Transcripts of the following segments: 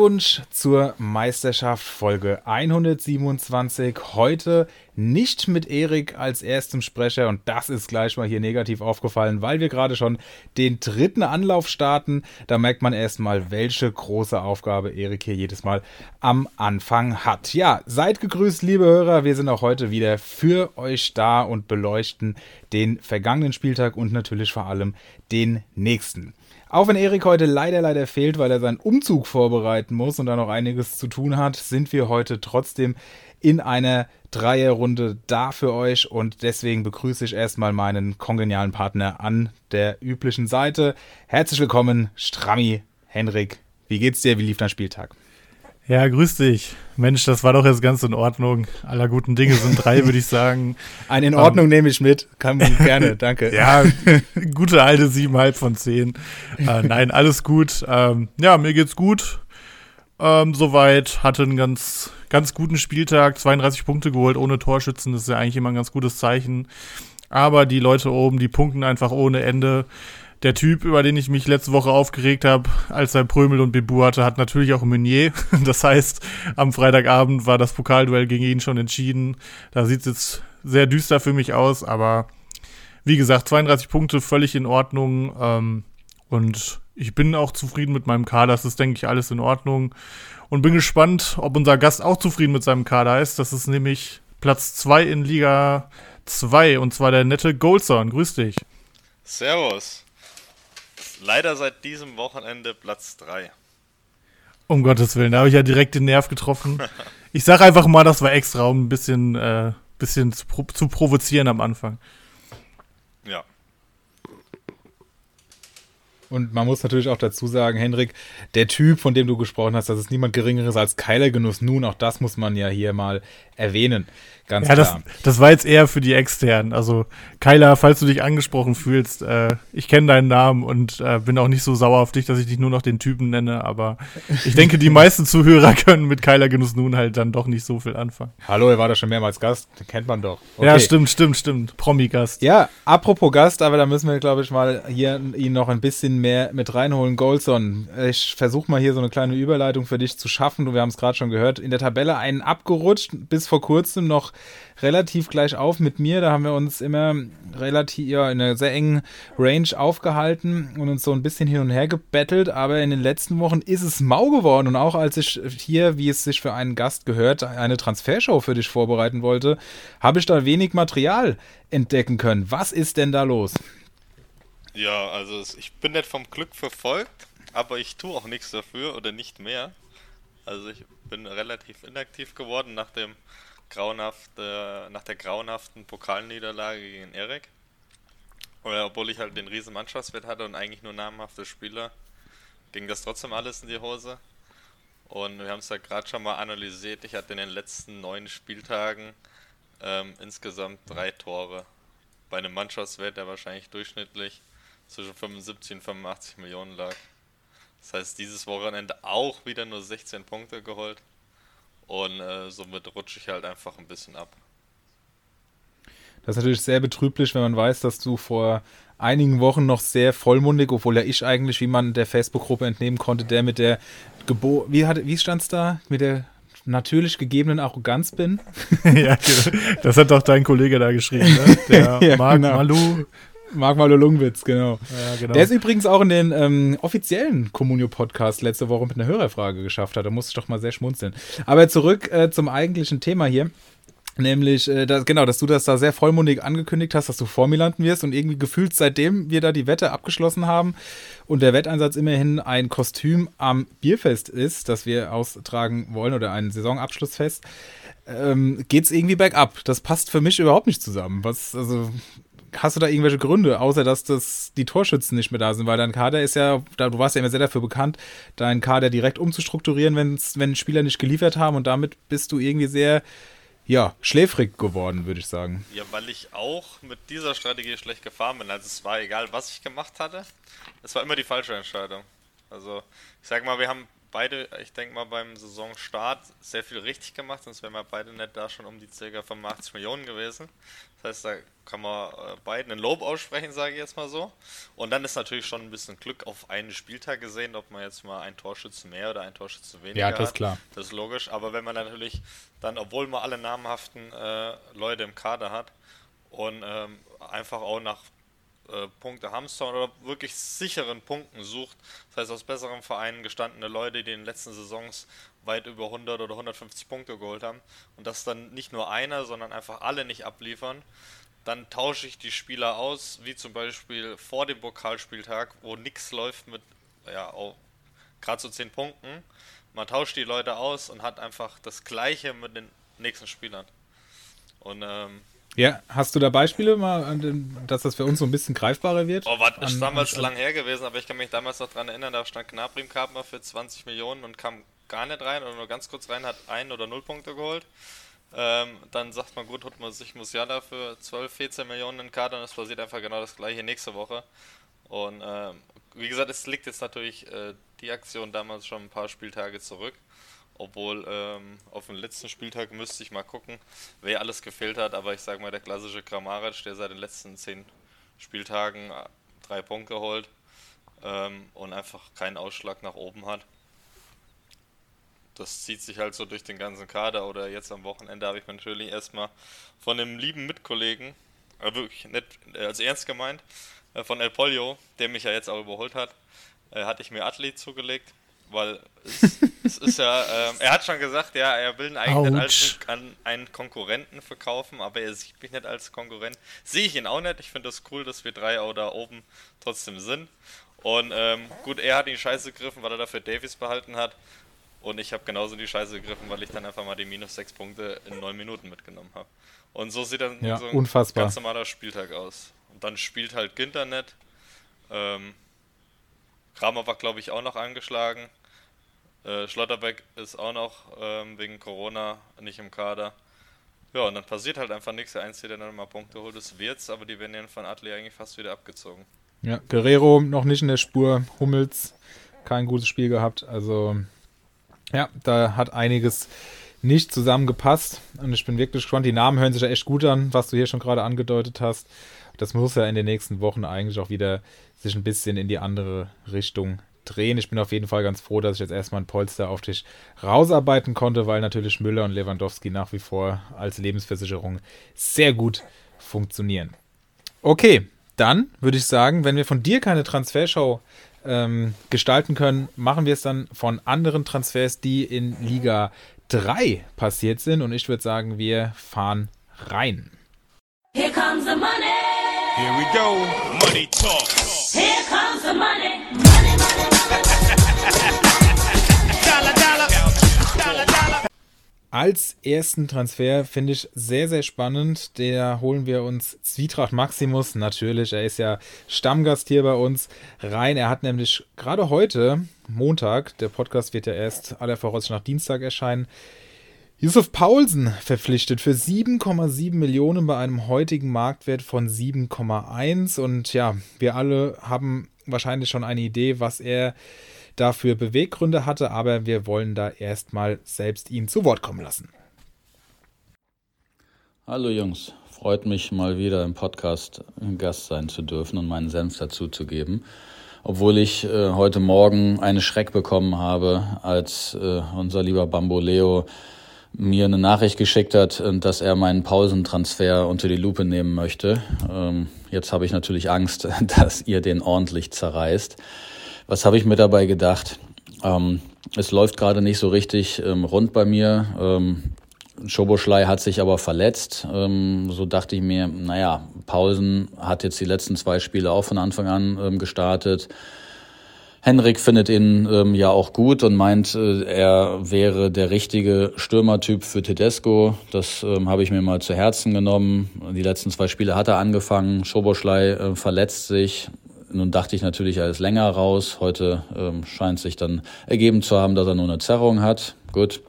Glückwunsch zur Meisterschaft Folge 127. Heute nicht mit Erik als erstem Sprecher und das ist gleich mal hier negativ aufgefallen, weil wir gerade schon den dritten Anlauf starten. Da merkt man erstmal, welche große Aufgabe Erik hier jedes Mal am Anfang hat. Ja, seid gegrüßt, liebe Hörer. Wir sind auch heute wieder für euch da und beleuchten den vergangenen Spieltag und natürlich vor allem den nächsten. Auch wenn Erik heute leider, leider fehlt, weil er seinen Umzug vorbereiten muss und da noch einiges zu tun hat, sind wir heute trotzdem in einer Dreierrunde da für euch und deswegen begrüße ich erstmal meinen kongenialen Partner an der üblichen Seite. Herzlich willkommen, Strammi, Henrik. Wie geht's dir? Wie lief dein Spieltag? Ja, grüß dich. Mensch, das war doch jetzt ganz in Ordnung. Aller guten Dinge sind drei, würde ich sagen. Ein in Ordnung ähm, nehme ich mit. Kann man gerne, danke. ja, gute alte siebenhalb von zehn. Äh, nein, alles gut. Ähm, ja, mir geht's gut. Ähm, soweit. Hatte einen ganz, ganz guten Spieltag. 32 Punkte geholt ohne Torschützen. Das ist ja eigentlich immer ein ganz gutes Zeichen. Aber die Leute oben, die punkten einfach ohne Ende der Typ, über den ich mich letzte Woche aufgeregt habe, als er Prömel und Bebu hatte, hat natürlich auch Meunier. Das heißt, am Freitagabend war das Pokalduell gegen ihn schon entschieden. Da sieht es jetzt sehr düster für mich aus, aber wie gesagt, 32 Punkte völlig in Ordnung. Ähm, und ich bin auch zufrieden mit meinem Kader. Das ist, denke ich, alles in Ordnung. Und bin gespannt, ob unser Gast auch zufrieden mit seinem Kader ist. Das ist nämlich Platz 2 in Liga 2 und zwar der nette Goldson. Grüß dich. Servus leider seit diesem Wochenende Platz 3. Um Gottes Willen, da habe ich ja direkt den Nerv getroffen. Ich sage einfach mal, das war extra, um ein bisschen, äh, bisschen zu, zu provozieren am Anfang. Ja. Und man muss natürlich auch dazu sagen, Hendrik, der Typ, von dem du gesprochen hast, das ist niemand Geringeres als Keiler Genuss. Nun, auch das muss man ja hier mal erwähnen. Ganz ja, klar. Das, das war jetzt eher für die Externen. Also, Kyla, falls du dich angesprochen fühlst, äh, ich kenne deinen Namen und äh, bin auch nicht so sauer auf dich, dass ich dich nur noch den Typen nenne, aber ich denke, die meisten Zuhörer können mit Kyla Genuss nun halt dann doch nicht so viel anfangen. Hallo, er war da schon mehrmals Gast, den kennt man doch. Okay. Ja, stimmt, stimmt, stimmt. Promi-Gast. Ja, apropos Gast, aber da müssen wir, glaube ich, mal hier ihn noch ein bisschen mehr mit reinholen. Goldson, ich versuche mal hier so eine kleine Überleitung für dich zu schaffen. Du, wir haben es gerade schon gehört, in der Tabelle einen abgerutscht, bis vor kurzem noch relativ gleich auf mit mir. Da haben wir uns immer relativ ja, in einer sehr engen Range aufgehalten und uns so ein bisschen hin und her gebettelt. Aber in den letzten Wochen ist es mau geworden. Und auch als ich hier, wie es sich für einen Gast gehört, eine Transfershow für dich vorbereiten wollte, habe ich da wenig Material entdecken können. Was ist denn da los? Ja, also ich bin nicht vom Glück verfolgt, aber ich tue auch nichts dafür oder nicht mehr. Also ich bin relativ inaktiv geworden nach dem grauenhafte, nach der grauenhaften Pokalniederlage gegen Erik. Oder obwohl ich halt den riesen Mannschaftswert hatte und eigentlich nur namhafte Spieler, ging das trotzdem alles in die Hose. Und wir haben es ja gerade schon mal analysiert. Ich hatte in den letzten neun Spieltagen ähm, insgesamt drei Tore. Bei einem Mannschaftswert, der wahrscheinlich durchschnittlich zwischen 75 und 85 Millionen lag. Das heißt, dieses Wochenende auch wieder nur 16 Punkte geholt. Und äh, somit rutsche ich halt einfach ein bisschen ab. Das ist natürlich sehr betrüblich, wenn man weiß, dass du vor einigen Wochen noch sehr vollmundig, obwohl ja ich eigentlich, wie man der Facebook-Gruppe entnehmen konnte, der mit der Gebo wie, wie stand es da? Mit der natürlich gegebenen Arroganz bin. ja, das hat doch dein Kollege da geschrieben, ne? Der ja, Marc genau. Malu. Marc Malo Lungwitz, genau. Ja, genau. Der ist übrigens auch in den ähm, offiziellen Communio-Podcast letzte Woche mit einer Hörerfrage geschafft hat. Da musste ich doch mal sehr schmunzeln. Aber zurück äh, zum eigentlichen Thema hier. Nämlich, äh, dass, genau, dass du das da sehr vollmundig angekündigt hast, dass du vor mir landen wirst und irgendwie gefühlt, seitdem wir da die Wette abgeschlossen haben und der Wetteinsatz immerhin ein Kostüm am Bierfest ist, das wir austragen wollen oder ein Saisonabschlussfest, ähm, geht es irgendwie bergab. Das passt für mich überhaupt nicht zusammen. Was, also, hast du da irgendwelche Gründe, außer dass das die Torschützen nicht mehr da sind? Weil dein Kader ist ja, du warst ja immer sehr dafür bekannt, deinen Kader direkt umzustrukturieren, wenn's, wenn Spieler nicht geliefert haben und damit bist du irgendwie sehr, ja, schläfrig geworden, würde ich sagen. Ja, weil ich auch mit dieser Strategie schlecht gefahren bin. Also es war egal, was ich gemacht hatte. Es war immer die falsche Entscheidung. Also ich sag mal, wir haben beide, ich denke mal, beim Saisonstart sehr viel richtig gemacht, sonst wären wir beide nicht da schon um die ca. 85 Millionen gewesen. Das heißt, da kann man äh, beiden ein Lob aussprechen, sage ich jetzt mal so. Und dann ist natürlich schon ein bisschen Glück auf einen Spieltag gesehen, ob man jetzt mal ein Torschützen mehr oder ein Torschützen weniger hat. Ja, das ist klar. Das ist logisch. Aber wenn man natürlich dann, obwohl man alle namhaften äh, Leute im Kader hat und ähm, einfach auch nach äh, Punkte hamstern oder wirklich sicheren Punkten sucht. Das heißt, aus besseren Vereinen gestandene Leute, die in den letzten Saisons weit über 100 oder 150 Punkte geholt haben und das dann nicht nur einer, sondern einfach alle nicht abliefern, dann tausche ich die Spieler aus, wie zum Beispiel vor dem Pokalspieltag, wo nichts läuft mit, ja, gerade so 10 Punkten. Man tauscht die Leute aus und hat einfach das Gleiche mit den nächsten Spielern. Und ähm, ja, hast du da Beispiele mal, dass das für uns so ein bisschen greifbarer wird? Oh, war ist damals an, lang her gewesen, aber ich kann mich damals noch daran erinnern, da stand Gnabry im Kader für 20 Millionen und kam gar nicht rein oder nur ganz kurz rein, hat ein oder null Punkte geholt. Ähm, dann sagt man, gut, holt man sich Musiala für 12, 14 Millionen in Kader und es passiert einfach genau das gleiche nächste Woche. Und ähm, wie gesagt, es liegt jetzt natürlich äh, die Aktion damals schon ein paar Spieltage zurück. Obwohl ähm, auf dem letzten Spieltag müsste ich mal gucken, wer alles gefehlt hat. Aber ich sage mal, der klassische Kramaric, der seit den letzten zehn Spieltagen äh, drei Punkte holt ähm, und einfach keinen Ausschlag nach oben hat. Das zieht sich halt so durch den ganzen Kader. Oder jetzt am Wochenende habe ich mir natürlich erstmal von dem lieben Mitkollegen, äh, wirklich nicht äh, als ernst gemeint, äh, von El Polio, der mich ja jetzt auch überholt hat, äh, hatte ich mir Athlete zugelegt weil es, es ist ja, ähm, er hat schon gesagt, ja, er will ihn eigentlich nicht als an einen Konkurrenten verkaufen, aber er sieht mich nicht als Konkurrent. Sehe ich ihn auch nicht. Ich finde das cool, dass wir drei auch da oben trotzdem sind. Und ähm, gut, er hat ihn scheiße gegriffen, weil er dafür Davies behalten hat. Und ich habe genauso die Scheiße gegriffen, weil ich dann einfach mal die minus sechs Punkte in neun Minuten mitgenommen habe. Und so sieht dann ja, so ein unfassbar. ganz normaler Spieltag aus. Und dann spielt halt Ginter nicht. Ähm, Kramer war, glaube ich, auch noch angeschlagen. Äh, Schlotterbeck ist auch noch ähm, wegen Corona nicht im Kader. Ja, und dann passiert halt einfach nichts. Der Einzige, der dann mal Punkte holt, ist Wirtz, aber die werden ja von Adli eigentlich fast wieder abgezogen. Ja, Guerrero noch nicht in der Spur. Hummels kein gutes Spiel gehabt. Also, ja, da hat einiges nicht zusammengepasst. Und ich bin wirklich gespannt. Die Namen hören sich ja echt gut an, was du hier schon gerade angedeutet hast. Das muss ja in den nächsten Wochen eigentlich auch wieder sich ein bisschen in die andere Richtung drehen. Ich bin auf jeden Fall ganz froh, dass ich jetzt erstmal ein Polster auf dich rausarbeiten konnte, weil natürlich Müller und Lewandowski nach wie vor als Lebensversicherung sehr gut funktionieren. Okay, dann würde ich sagen, wenn wir von dir keine Transfershow ähm, gestalten können, machen wir es dann von anderen Transfers, die in Liga 3 passiert sind. Und ich würde sagen, wir fahren rein. Here comes the money. Here we go. Money talk. Here comes the money. Als ersten Transfer finde ich sehr, sehr spannend. Der holen wir uns Zwietracht Maximus natürlich. Er ist ja Stammgast hier bei uns rein. Er hat nämlich gerade heute, Montag, der Podcast wird ja erst aller Voraussicht nach Dienstag erscheinen, Yusuf Paulsen verpflichtet für 7,7 Millionen bei einem heutigen Marktwert von 7,1. Und ja, wir alle haben wahrscheinlich schon eine Idee, was er dafür Beweggründe hatte, aber wir wollen da erstmal selbst ihn zu Wort kommen lassen. Hallo Jungs, freut mich mal wieder im Podcast Gast sein zu dürfen und meinen Senf dazu zu geben. Obwohl ich äh, heute Morgen einen Schreck bekommen habe, als äh, unser lieber Bamboleo mir eine Nachricht geschickt hat, äh, dass er meinen Pausentransfer unter die Lupe nehmen möchte. Ähm, jetzt habe ich natürlich Angst, dass ihr den ordentlich zerreißt. Was habe ich mir dabei gedacht? Ähm, es läuft gerade nicht so richtig ähm, rund bei mir. Ähm, Schoboschlei hat sich aber verletzt. Ähm, so dachte ich mir, naja, Pausen hat jetzt die letzten zwei Spiele auch von Anfang an ähm, gestartet. Henrik findet ihn ähm, ja auch gut und meint, äh, er wäre der richtige Stürmertyp für Tedesco. Das ähm, habe ich mir mal zu Herzen genommen. Die letzten zwei Spiele hat er angefangen. Schoboschlei äh, verletzt sich. Nun dachte ich natürlich, er ist länger raus. Heute ähm, scheint sich dann ergeben zu haben, dass er nur eine Zerrung hat. Gut.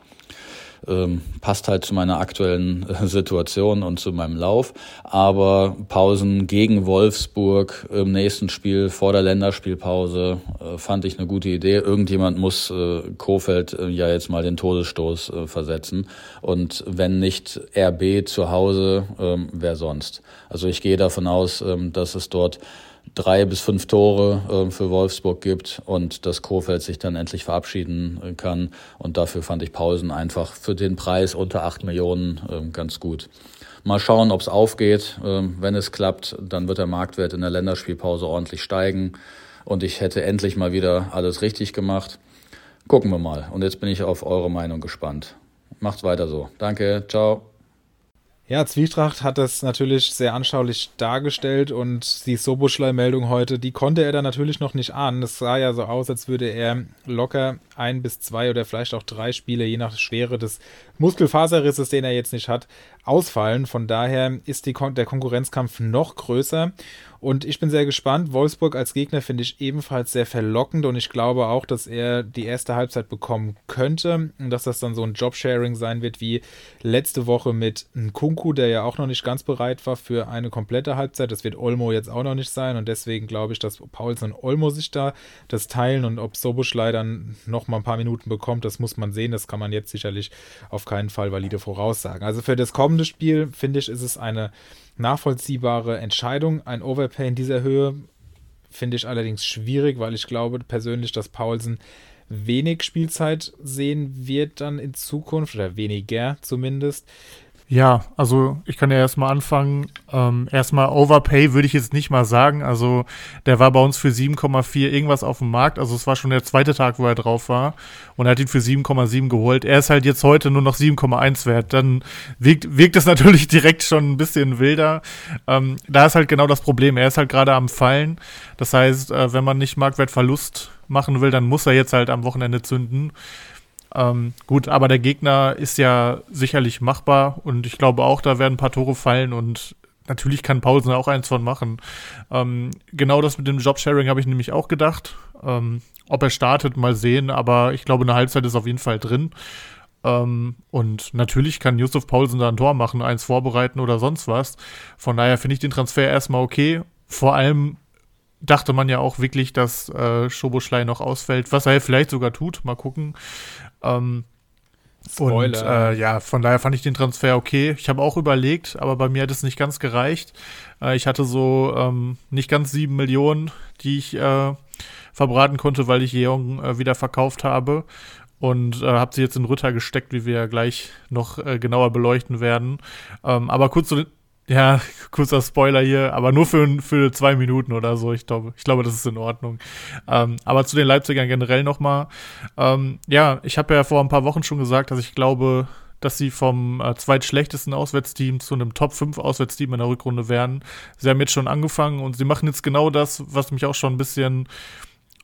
ähm, passt halt zu meiner aktuellen äh, Situation und zu meinem Lauf. Aber Pausen gegen Wolfsburg im nächsten Spiel vor der Länderspielpause äh, fand ich eine gute Idee. Irgendjemand muss äh, Kofeld äh, ja jetzt mal den Todesstoß äh, versetzen. Und wenn nicht RB zu Hause, ähm, wer sonst? Also ich gehe davon aus, ähm, dass es dort drei bis fünf Tore äh, für Wolfsburg gibt und dass Kofeld sich dann endlich verabschieden äh, kann. Und dafür fand ich Pausen einfach für den Preis unter acht Millionen äh, ganz gut. Mal schauen, ob es aufgeht. Ähm, wenn es klappt, dann wird der Marktwert in der Länderspielpause ordentlich steigen. Und ich hätte endlich mal wieder alles richtig gemacht. Gucken wir mal. Und jetzt bin ich auf eure Meinung gespannt. Macht's weiter so. Danke. Ciao. Ja, Zwietracht hat das natürlich sehr anschaulich dargestellt und die Soboschlei-Meldung heute, die konnte er dann natürlich noch nicht ahnen. Es sah ja so aus, als würde er locker ein bis zwei oder vielleicht auch drei Spiele, je nach Schwere des Muskelfaserrisses, den er jetzt nicht hat, ausfallen. Von daher ist Kon der Konkurrenzkampf noch größer. Und ich bin sehr gespannt. Wolfsburg als Gegner finde ich ebenfalls sehr verlockend und ich glaube auch, dass er die erste Halbzeit bekommen könnte und dass das dann so ein Jobsharing sein wird wie letzte Woche mit Nkunku, der ja auch noch nicht ganz bereit war für eine komplette Halbzeit. Das wird Olmo jetzt auch noch nicht sein und deswegen glaube ich, dass Paulsen und Olmo sich da das teilen und ob Soboschlei dann noch mal ein paar Minuten bekommt, das muss man sehen. Das kann man jetzt sicherlich auf keinen Fall valide voraussagen. Also für das kommende Spiel finde ich, ist es eine nachvollziehbare Entscheidung. Ein Overpay in dieser Höhe finde ich allerdings schwierig, weil ich glaube persönlich, dass Paulsen wenig Spielzeit sehen wird dann in Zukunft oder weniger zumindest. Ja, also ich kann ja erstmal anfangen. Ähm, erstmal Overpay würde ich jetzt nicht mal sagen. Also der war bei uns für 7,4 irgendwas auf dem Markt. Also es war schon der zweite Tag, wo er drauf war. Und er hat ihn für 7,7 geholt. Er ist halt jetzt heute nur noch 7,1 wert. Dann wirkt, wirkt es natürlich direkt schon ein bisschen wilder. Ähm, da ist halt genau das Problem. Er ist halt gerade am Fallen. Das heißt, äh, wenn man nicht Marktwertverlust machen will, dann muss er jetzt halt am Wochenende zünden. Ähm, gut, aber der Gegner ist ja sicherlich machbar und ich glaube auch, da werden ein paar Tore fallen und natürlich kann Paulsen auch eins von machen. Ähm, genau das mit dem Jobsharing habe ich nämlich auch gedacht. Ähm, ob er startet, mal sehen, aber ich glaube, eine Halbzeit ist auf jeden Fall drin. Ähm, und natürlich kann Yusuf Paulsen da ein Tor machen, eins vorbereiten oder sonst was. Von daher finde ich den Transfer erstmal okay. Vor allem dachte man ja auch wirklich, dass äh, Schoboschlei noch ausfällt, was er vielleicht sogar tut. Mal gucken. Ähm, Spoiler. Und äh, ja, von daher fand ich den Transfer okay. Ich habe auch überlegt, aber bei mir hat es nicht ganz gereicht. Äh, ich hatte so ähm, nicht ganz sieben Millionen, die ich äh, verbraten konnte, weil ich Jeong äh, wieder verkauft habe. Und äh, habe sie jetzt in Rütter gesteckt, wie wir ja gleich noch äh, genauer beleuchten werden. Ähm, aber kurz zu, ja, kurzer Spoiler hier, aber nur für, für zwei Minuten oder so. Ich glaube, ich glaube, das ist in Ordnung. Ähm, aber zu den Leipzigern generell nochmal. Ähm, ja, ich habe ja vor ein paar Wochen schon gesagt, dass ich glaube, dass sie vom äh, zweitschlechtesten Auswärtsteam zu einem Top 5 Auswärtsteam in der Rückrunde werden. Sie haben jetzt schon angefangen und sie machen jetzt genau das, was mich auch schon ein bisschen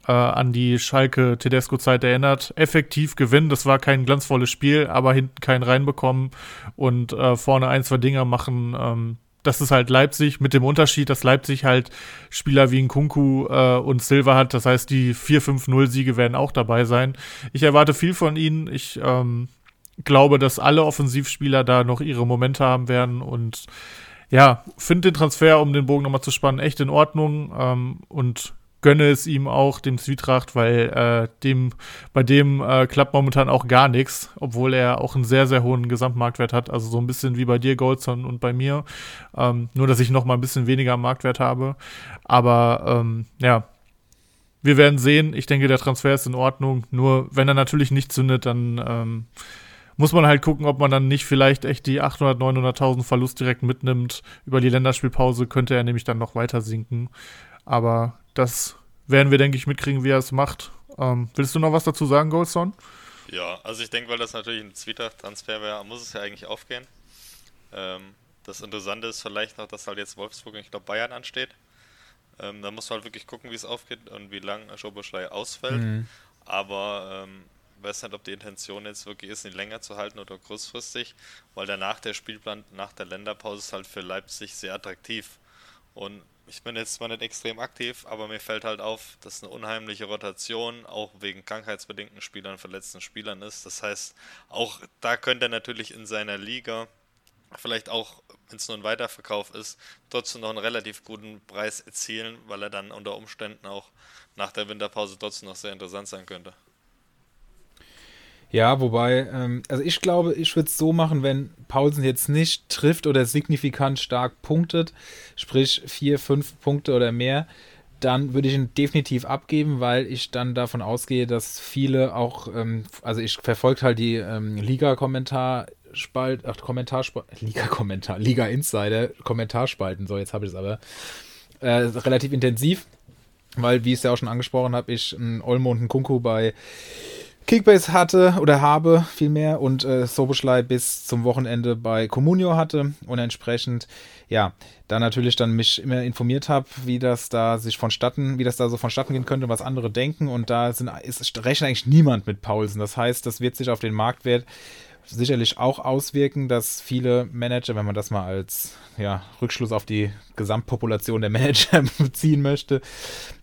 äh, an die Schalke Tedesco-Zeit erinnert. Effektiv gewinnen, das war kein glanzvolles Spiel, aber hinten keinen reinbekommen und äh, vorne ein, zwei Dinger machen. Ähm, das ist halt Leipzig mit dem Unterschied, dass Leipzig halt Spieler wie ein Kunku äh, und Silva hat. Das heißt, die 4-5-0-Siege werden auch dabei sein. Ich erwarte viel von ihnen. Ich ähm, glaube, dass alle Offensivspieler da noch ihre Momente haben werden und ja, finde den Transfer, um den Bogen nochmal zu spannen, echt in Ordnung ähm, und gönne es ihm auch, dem Zwietracht, weil äh, dem, bei dem äh, klappt momentan auch gar nichts, obwohl er auch einen sehr, sehr hohen Gesamtmarktwert hat. Also so ein bisschen wie bei dir, Goldson, und bei mir. Ähm, nur, dass ich noch mal ein bisschen weniger Marktwert habe. Aber ähm, ja, wir werden sehen. Ich denke, der Transfer ist in Ordnung. Nur, wenn er natürlich nicht zündet, dann ähm, muss man halt gucken, ob man dann nicht vielleicht echt die 800, 900.000 Verlust direkt mitnimmt. Über die Länderspielpause könnte er nämlich dann noch weiter sinken. Aber das werden wir, denke ich, mitkriegen, wie er es macht. Ähm, willst du noch was dazu sagen, Goldstone? Ja, also ich denke, weil das natürlich ein Zwietracht-Transfer wäre, muss es ja eigentlich aufgehen. Ähm, das Interessante ist vielleicht noch, dass halt jetzt Wolfsburg und ich glaube Bayern ansteht. Ähm, da muss man halt wirklich gucken, wie es aufgeht und wie lange Schoboschlei ausfällt. Mhm. Aber ähm, weiß nicht, ob die Intention jetzt wirklich ist, ihn länger zu halten oder kurzfristig, weil danach der Spielplan nach der Länderpause ist halt für Leipzig sehr attraktiv. Und ich bin jetzt zwar nicht extrem aktiv, aber mir fällt halt auf, dass eine unheimliche Rotation auch wegen krankheitsbedingten Spielern, verletzten Spielern ist. Das heißt, auch da könnte er natürlich in seiner Liga vielleicht auch, wenn es nur ein Weiterverkauf ist, trotzdem noch einen relativ guten Preis erzielen, weil er dann unter Umständen auch nach der Winterpause trotzdem noch sehr interessant sein könnte. Ja, wobei, ähm, also ich glaube, ich würde es so machen, wenn Paulsen jetzt nicht trifft oder signifikant stark punktet, sprich vier, fünf Punkte oder mehr, dann würde ich ihn definitiv abgeben, weil ich dann davon ausgehe, dass viele auch, ähm, also ich verfolge halt die ähm, Liga-Kommentarspalt, ach, Kommentarspalt, Liga-Kommentar, Liga-Insider, Kommentarspalten, so jetzt habe ich es aber, äh, relativ intensiv, weil, wie ich es ja auch schon angesprochen habe, ich einen Olmo und einen Kunku bei Kickbase hatte oder habe vielmehr und äh, Soboschlei bis zum Wochenende bei Comunio hatte und entsprechend ja da natürlich dann mich immer informiert habe, wie das da sich vonstatten, wie das da so vonstatten gehen könnte, was andere denken und da sind, ist, rechnet eigentlich niemand mit Paulsen. Das heißt, das wird sich auf den Marktwert sicherlich auch auswirken, dass viele Manager, wenn man das mal als ja, Rückschluss auf die Gesamtpopulation der Manager ziehen möchte,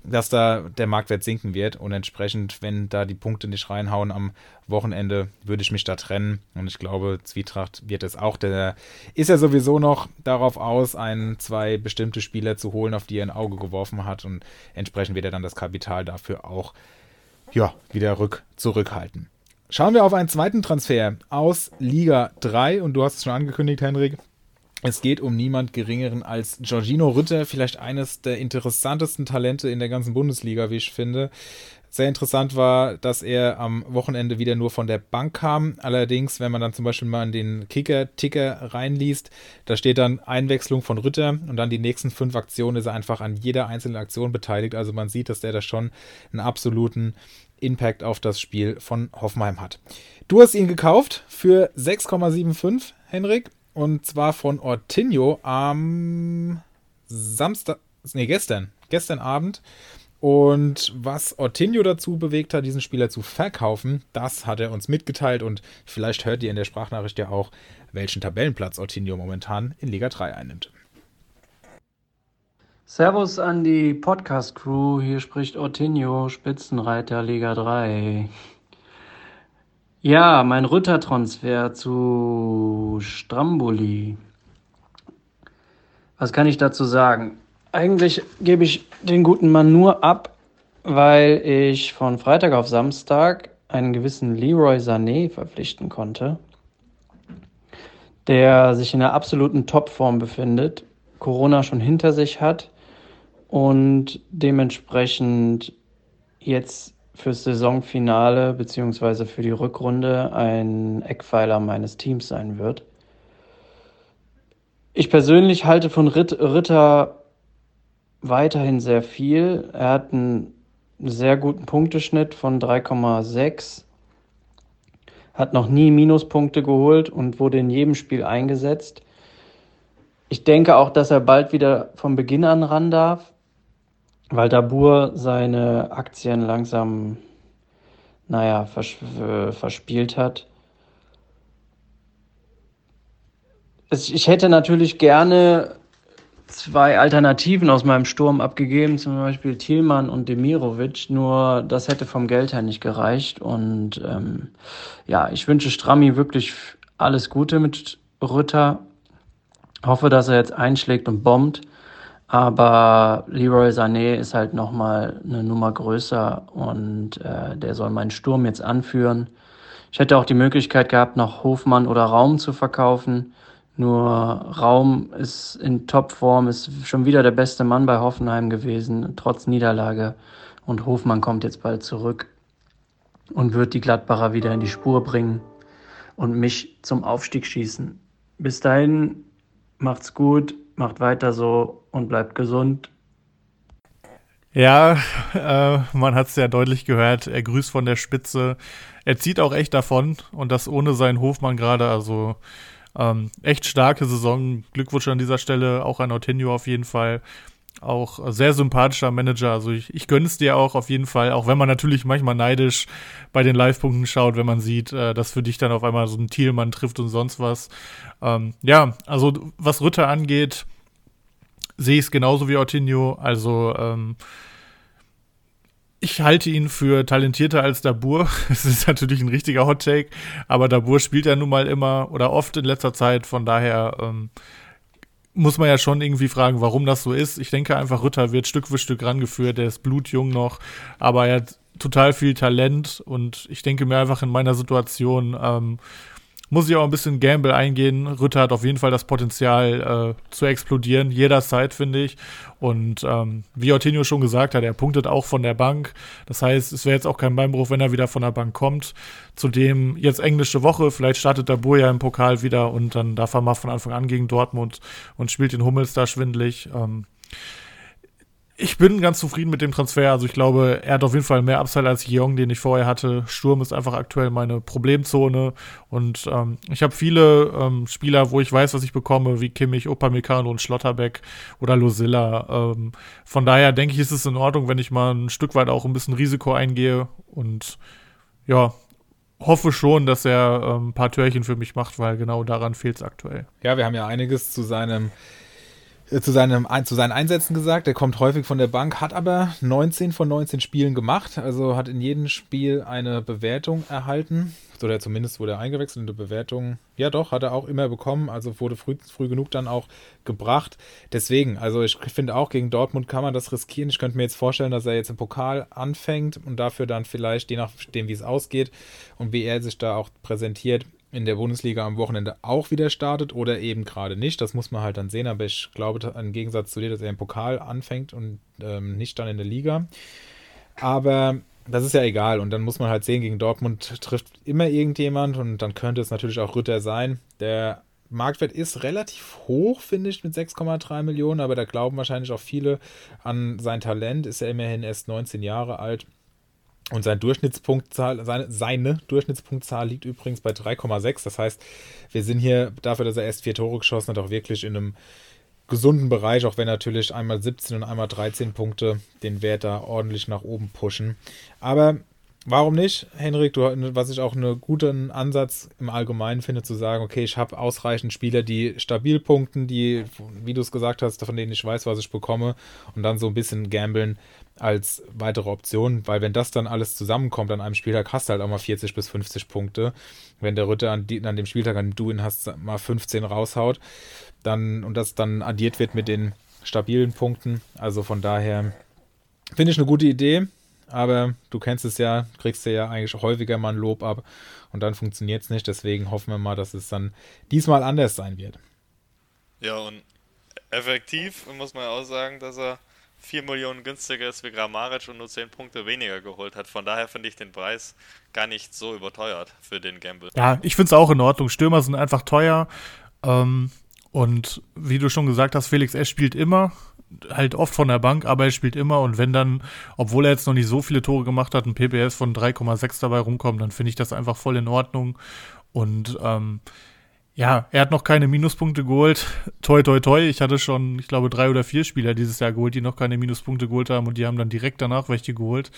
dass da der Marktwert sinken wird und entsprechend, wenn da die Punkte nicht reinhauen am Wochenende, würde ich mich da trennen und ich glaube, Zwietracht wird es auch. Der ist ja sowieso noch darauf aus, ein, zwei bestimmte Spieler zu holen, auf die er ein Auge geworfen hat und entsprechend wird er dann das Kapital dafür auch ja, wieder rück, zurückhalten. Schauen wir auf einen zweiten Transfer aus Liga 3 und du hast es schon angekündigt, Henrik. Es geht um niemand Geringeren als Giorgino Rütter, vielleicht eines der interessantesten Talente in der ganzen Bundesliga, wie ich finde. Sehr interessant war, dass er am Wochenende wieder nur von der Bank kam. Allerdings, wenn man dann zum Beispiel mal in den Kicker-Ticker reinliest, da steht dann Einwechslung von Rütter und dann die nächsten fünf Aktionen ist er einfach an jeder einzelnen Aktion beteiligt. Also man sieht, dass der da schon einen absoluten Impact auf das Spiel von Hoffenheim hat. Du hast ihn gekauft für 6,75, Henrik, und zwar von Ortinho am Samstag, nee, gestern, gestern Abend. Und was Ortinho dazu bewegt hat, diesen Spieler zu verkaufen, das hat er uns mitgeteilt und vielleicht hört ihr in der Sprachnachricht ja auch, welchen Tabellenplatz Ortinho momentan in Liga 3 einnimmt. Servus an die Podcast-Crew, hier spricht Ortinho, Spitzenreiter Liga 3. Ja, mein Rüttertransfer zu Stramboli. Was kann ich dazu sagen? Eigentlich gebe ich den guten Mann nur ab, weil ich von Freitag auf Samstag einen gewissen Leroy Sané verpflichten konnte, der sich in einer absoluten Topform befindet, Corona schon hinter sich hat und dementsprechend jetzt fürs Saisonfinale beziehungsweise für die Rückrunde ein Eckpfeiler meines Teams sein wird. Ich persönlich halte von Ritter weiterhin sehr viel. Er hat einen sehr guten Punkteschnitt von 3,6, hat noch nie Minuspunkte geholt und wurde in jedem Spiel eingesetzt. Ich denke auch, dass er bald wieder von Beginn an ran darf weil Dabur seine Aktien langsam, naja, vers verspielt hat. Ich hätte natürlich gerne zwei Alternativen aus meinem Sturm abgegeben, zum Beispiel Thielmann und Demirovic, nur das hätte vom Geld her nicht gereicht. Und ähm, ja, ich wünsche Strammi wirklich alles Gute mit Rütter. Hoffe, dass er jetzt einschlägt und bombt. Aber Leroy Sané ist halt nochmal eine Nummer größer und äh, der soll meinen Sturm jetzt anführen. Ich hätte auch die Möglichkeit gehabt, noch Hofmann oder Raum zu verkaufen. Nur Raum ist in Topform, ist schon wieder der beste Mann bei Hoffenheim gewesen, trotz Niederlage. Und Hofmann kommt jetzt bald zurück und wird die Gladbacher wieder in die Spur bringen und mich zum Aufstieg schießen. Bis dahin, macht's gut, macht weiter so und bleibt gesund. Ja, äh, man hat es ja deutlich gehört. Er grüßt von der Spitze. Er zieht auch echt davon und das ohne seinen Hofmann gerade. Also ähm, echt starke Saison. Glückwunsch an dieser Stelle auch an Ortinho auf jeden Fall. Auch sehr sympathischer Manager. Also ich, ich gönne es dir auch auf jeden Fall. Auch wenn man natürlich manchmal neidisch bei den Live-Punkten schaut, wenn man sieht, äh, dass für dich dann auf einmal so ein Thielmann trifft und sonst was. Ähm, ja, also was Rütter angeht, sehe ich es genauso wie Ortinho. Also ähm, ich halte ihn für talentierter als Dabur. Es ist natürlich ein richtiger Hot Take, aber Dabur spielt ja nun mal immer oder oft in letzter Zeit. Von daher ähm, muss man ja schon irgendwie fragen, warum das so ist. Ich denke einfach, Rütter wird Stück für Stück rangeführt. Der ist blutjung noch, aber er hat total viel Talent und ich denke mir einfach in meiner Situation ähm, muss ich auch ein bisschen Gamble eingehen. Rütter hat auf jeden Fall das Potenzial äh, zu explodieren, jederzeit, finde ich. Und ähm, wie Ortinho schon gesagt hat, er punktet auch von der Bank. Das heißt, es wäre jetzt auch kein Beinbruch, wenn er wieder von der Bank kommt. Zudem jetzt englische Woche, vielleicht startet der Burja im Pokal wieder und dann darf er mal von Anfang an gegen Dortmund und spielt den Hummels da schwindlig. Ähm, ich bin ganz zufrieden mit dem Transfer. Also ich glaube, er hat auf jeden Fall mehr Upside als Young, den ich vorher hatte. Sturm ist einfach aktuell meine Problemzone. Und ähm, ich habe viele ähm, Spieler, wo ich weiß, was ich bekomme, wie Kimmich, Upamecano und Schlotterbeck oder Losilla. Ähm, von daher denke ich, ist es in Ordnung, wenn ich mal ein Stück weit auch ein bisschen Risiko eingehe. Und ja, hoffe schon, dass er ähm, ein paar Türchen für mich macht, weil genau daran fehlt es aktuell. Ja, wir haben ja einiges zu seinem zu, seinem, zu seinen Einsätzen gesagt. Er kommt häufig von der Bank, hat aber 19 von 19 Spielen gemacht, also hat in jedem Spiel eine Bewertung erhalten. Oder zumindest wurde er eingewechselt in der Bewertung. Ja, doch, hat er auch immer bekommen, also wurde früh, früh genug dann auch gebracht. Deswegen, also ich finde auch, gegen Dortmund kann man das riskieren. Ich könnte mir jetzt vorstellen, dass er jetzt im Pokal anfängt und dafür dann vielleicht, je nachdem, wie es ausgeht und wie er sich da auch präsentiert, in der Bundesliga am Wochenende auch wieder startet oder eben gerade nicht. Das muss man halt dann sehen. Aber ich glaube im Gegensatz zu dir, dass er im Pokal anfängt und ähm, nicht dann in der Liga. Aber das ist ja egal. Und dann muss man halt sehen, gegen Dortmund trifft immer irgendjemand und dann könnte es natürlich auch Rütter sein. Der Marktwert ist relativ hoch, finde ich, mit 6,3 Millionen, aber da glauben wahrscheinlich auch viele an sein Talent. Ist er immerhin erst 19 Jahre alt. Und sein Durchschnittspunktzahl, seine, seine Durchschnittspunktzahl liegt übrigens bei 3,6. Das heißt, wir sind hier dafür, dass er erst vier Tore geschossen hat, auch wirklich in einem gesunden Bereich, auch wenn natürlich einmal 17 und einmal 13 Punkte den Wert da ordentlich nach oben pushen. Aber warum nicht, Henrik? Du, was ich auch einen guten Ansatz im Allgemeinen finde, zu sagen, okay, ich habe ausreichend Spieler, die stabil punkten, die, wie du es gesagt hast, von denen ich weiß, was ich bekomme, und dann so ein bisschen gambeln als weitere Option, weil wenn das dann alles zusammenkommt an einem Spieltag, hast du halt auch mal 40 bis 50 Punkte. Wenn der Ritter an, an dem Spieltag, an dem du ihn hast, mal 15 raushaut, dann und das dann addiert wird mit den stabilen Punkten. Also von daher finde ich eine gute Idee, aber du kennst es ja, kriegst du ja eigentlich häufiger mal ein Lob ab und dann funktioniert es nicht. Deswegen hoffen wir mal, dass es dann diesmal anders sein wird. Ja, und effektiv muss man auch sagen, dass er 4 Millionen günstiger ist wie Grammaric und nur 10 Punkte weniger geholt hat. Von daher finde ich den Preis gar nicht so überteuert für den Gamble. Ja, ich finde es auch in Ordnung. Stürmer sind einfach teuer. Ähm, und wie du schon gesagt hast, Felix S. spielt immer, halt oft von der Bank, aber er spielt immer. Und wenn dann, obwohl er jetzt noch nicht so viele Tore gemacht hat, ein PPS von 3,6 dabei rumkommt, dann finde ich das einfach voll in Ordnung. Und ähm, ja, er hat noch keine Minuspunkte geholt. Toi, toi, toi. Ich hatte schon, ich glaube, drei oder vier Spieler dieses Jahr geholt, die noch keine Minuspunkte geholt haben und die haben dann direkt danach welche geholt.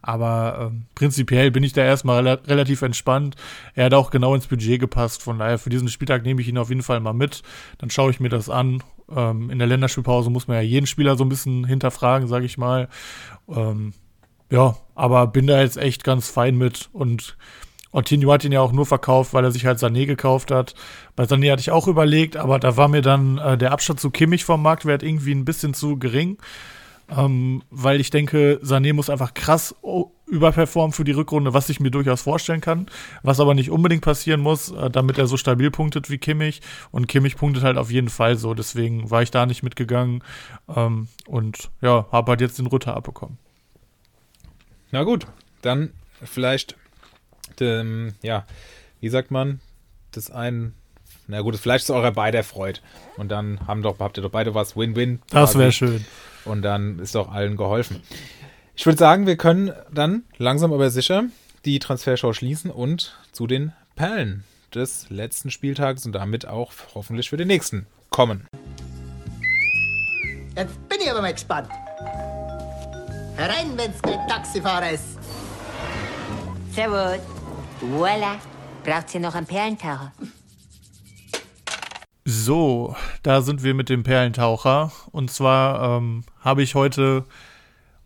Aber ähm, prinzipiell bin ich da erstmal rel relativ entspannt. Er hat auch genau ins Budget gepasst. Von daher, für diesen Spieltag nehme ich ihn auf jeden Fall mal mit. Dann schaue ich mir das an. Ähm, in der Länderspielpause muss man ja jeden Spieler so ein bisschen hinterfragen, sage ich mal. Ähm, ja, aber bin da jetzt echt ganz fein mit und Ortinho hat ihn ja auch nur verkauft, weil er sich halt Sané gekauft hat. Bei Sané hatte ich auch überlegt, aber da war mir dann äh, der Abstand zu Kimmich vom Marktwert irgendwie ein bisschen zu gering. Ähm, weil ich denke, Sané muss einfach krass überperformen für die Rückrunde, was ich mir durchaus vorstellen kann, was aber nicht unbedingt passieren muss, äh, damit er so stabil punktet wie Kimmich. Und Kimmich punktet halt auf jeden Fall so, deswegen war ich da nicht mitgegangen ähm, und ja, habe halt jetzt den Ritter abbekommen. Na gut, dann vielleicht ähm, ja, wie sagt man, das ein, na gut, vielleicht ist eurer beide Freud. Und dann haben doch, habt ihr doch beide was Win-Win. Das wäre schön. Und dann ist doch allen geholfen. Ich würde sagen, wir können dann langsam aber sicher die Transfershow schließen und zu den Perlen des letzten Spieltags und damit auch hoffentlich für den nächsten kommen. Jetzt bin ich aber mal gespannt. Herein, wenn's kein Taxifahrer ist. Servus. Voila. Braucht ihr noch einen Perlentaucher? So, da sind wir mit dem Perlentaucher. Und zwar ähm, habe ich heute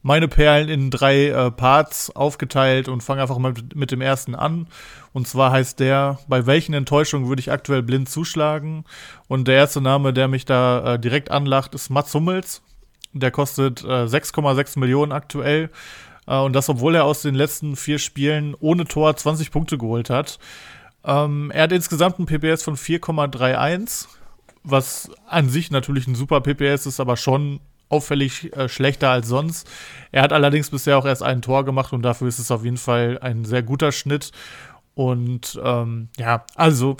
meine Perlen in drei äh, Parts aufgeteilt und fange einfach mal mit, mit, dem ersten an. Und zwar heißt der, bei welchen Enttäuschungen würde ich aktuell blind zuschlagen? Und der erste Name, der mich da äh, direkt anlacht, ist Mats Hummels. Der kostet 6,6 äh, Millionen aktuell. Äh, und das, obwohl er aus den letzten vier Spielen ohne Tor 20 Punkte geholt hat. Ähm, er hat insgesamt einen PPS von 4,31, was an sich natürlich ein super PPS ist, aber schon auffällig äh, schlechter als sonst. Er hat allerdings bisher auch erst ein Tor gemacht und dafür ist es auf jeden Fall ein sehr guter Schnitt. Und ähm, ja, also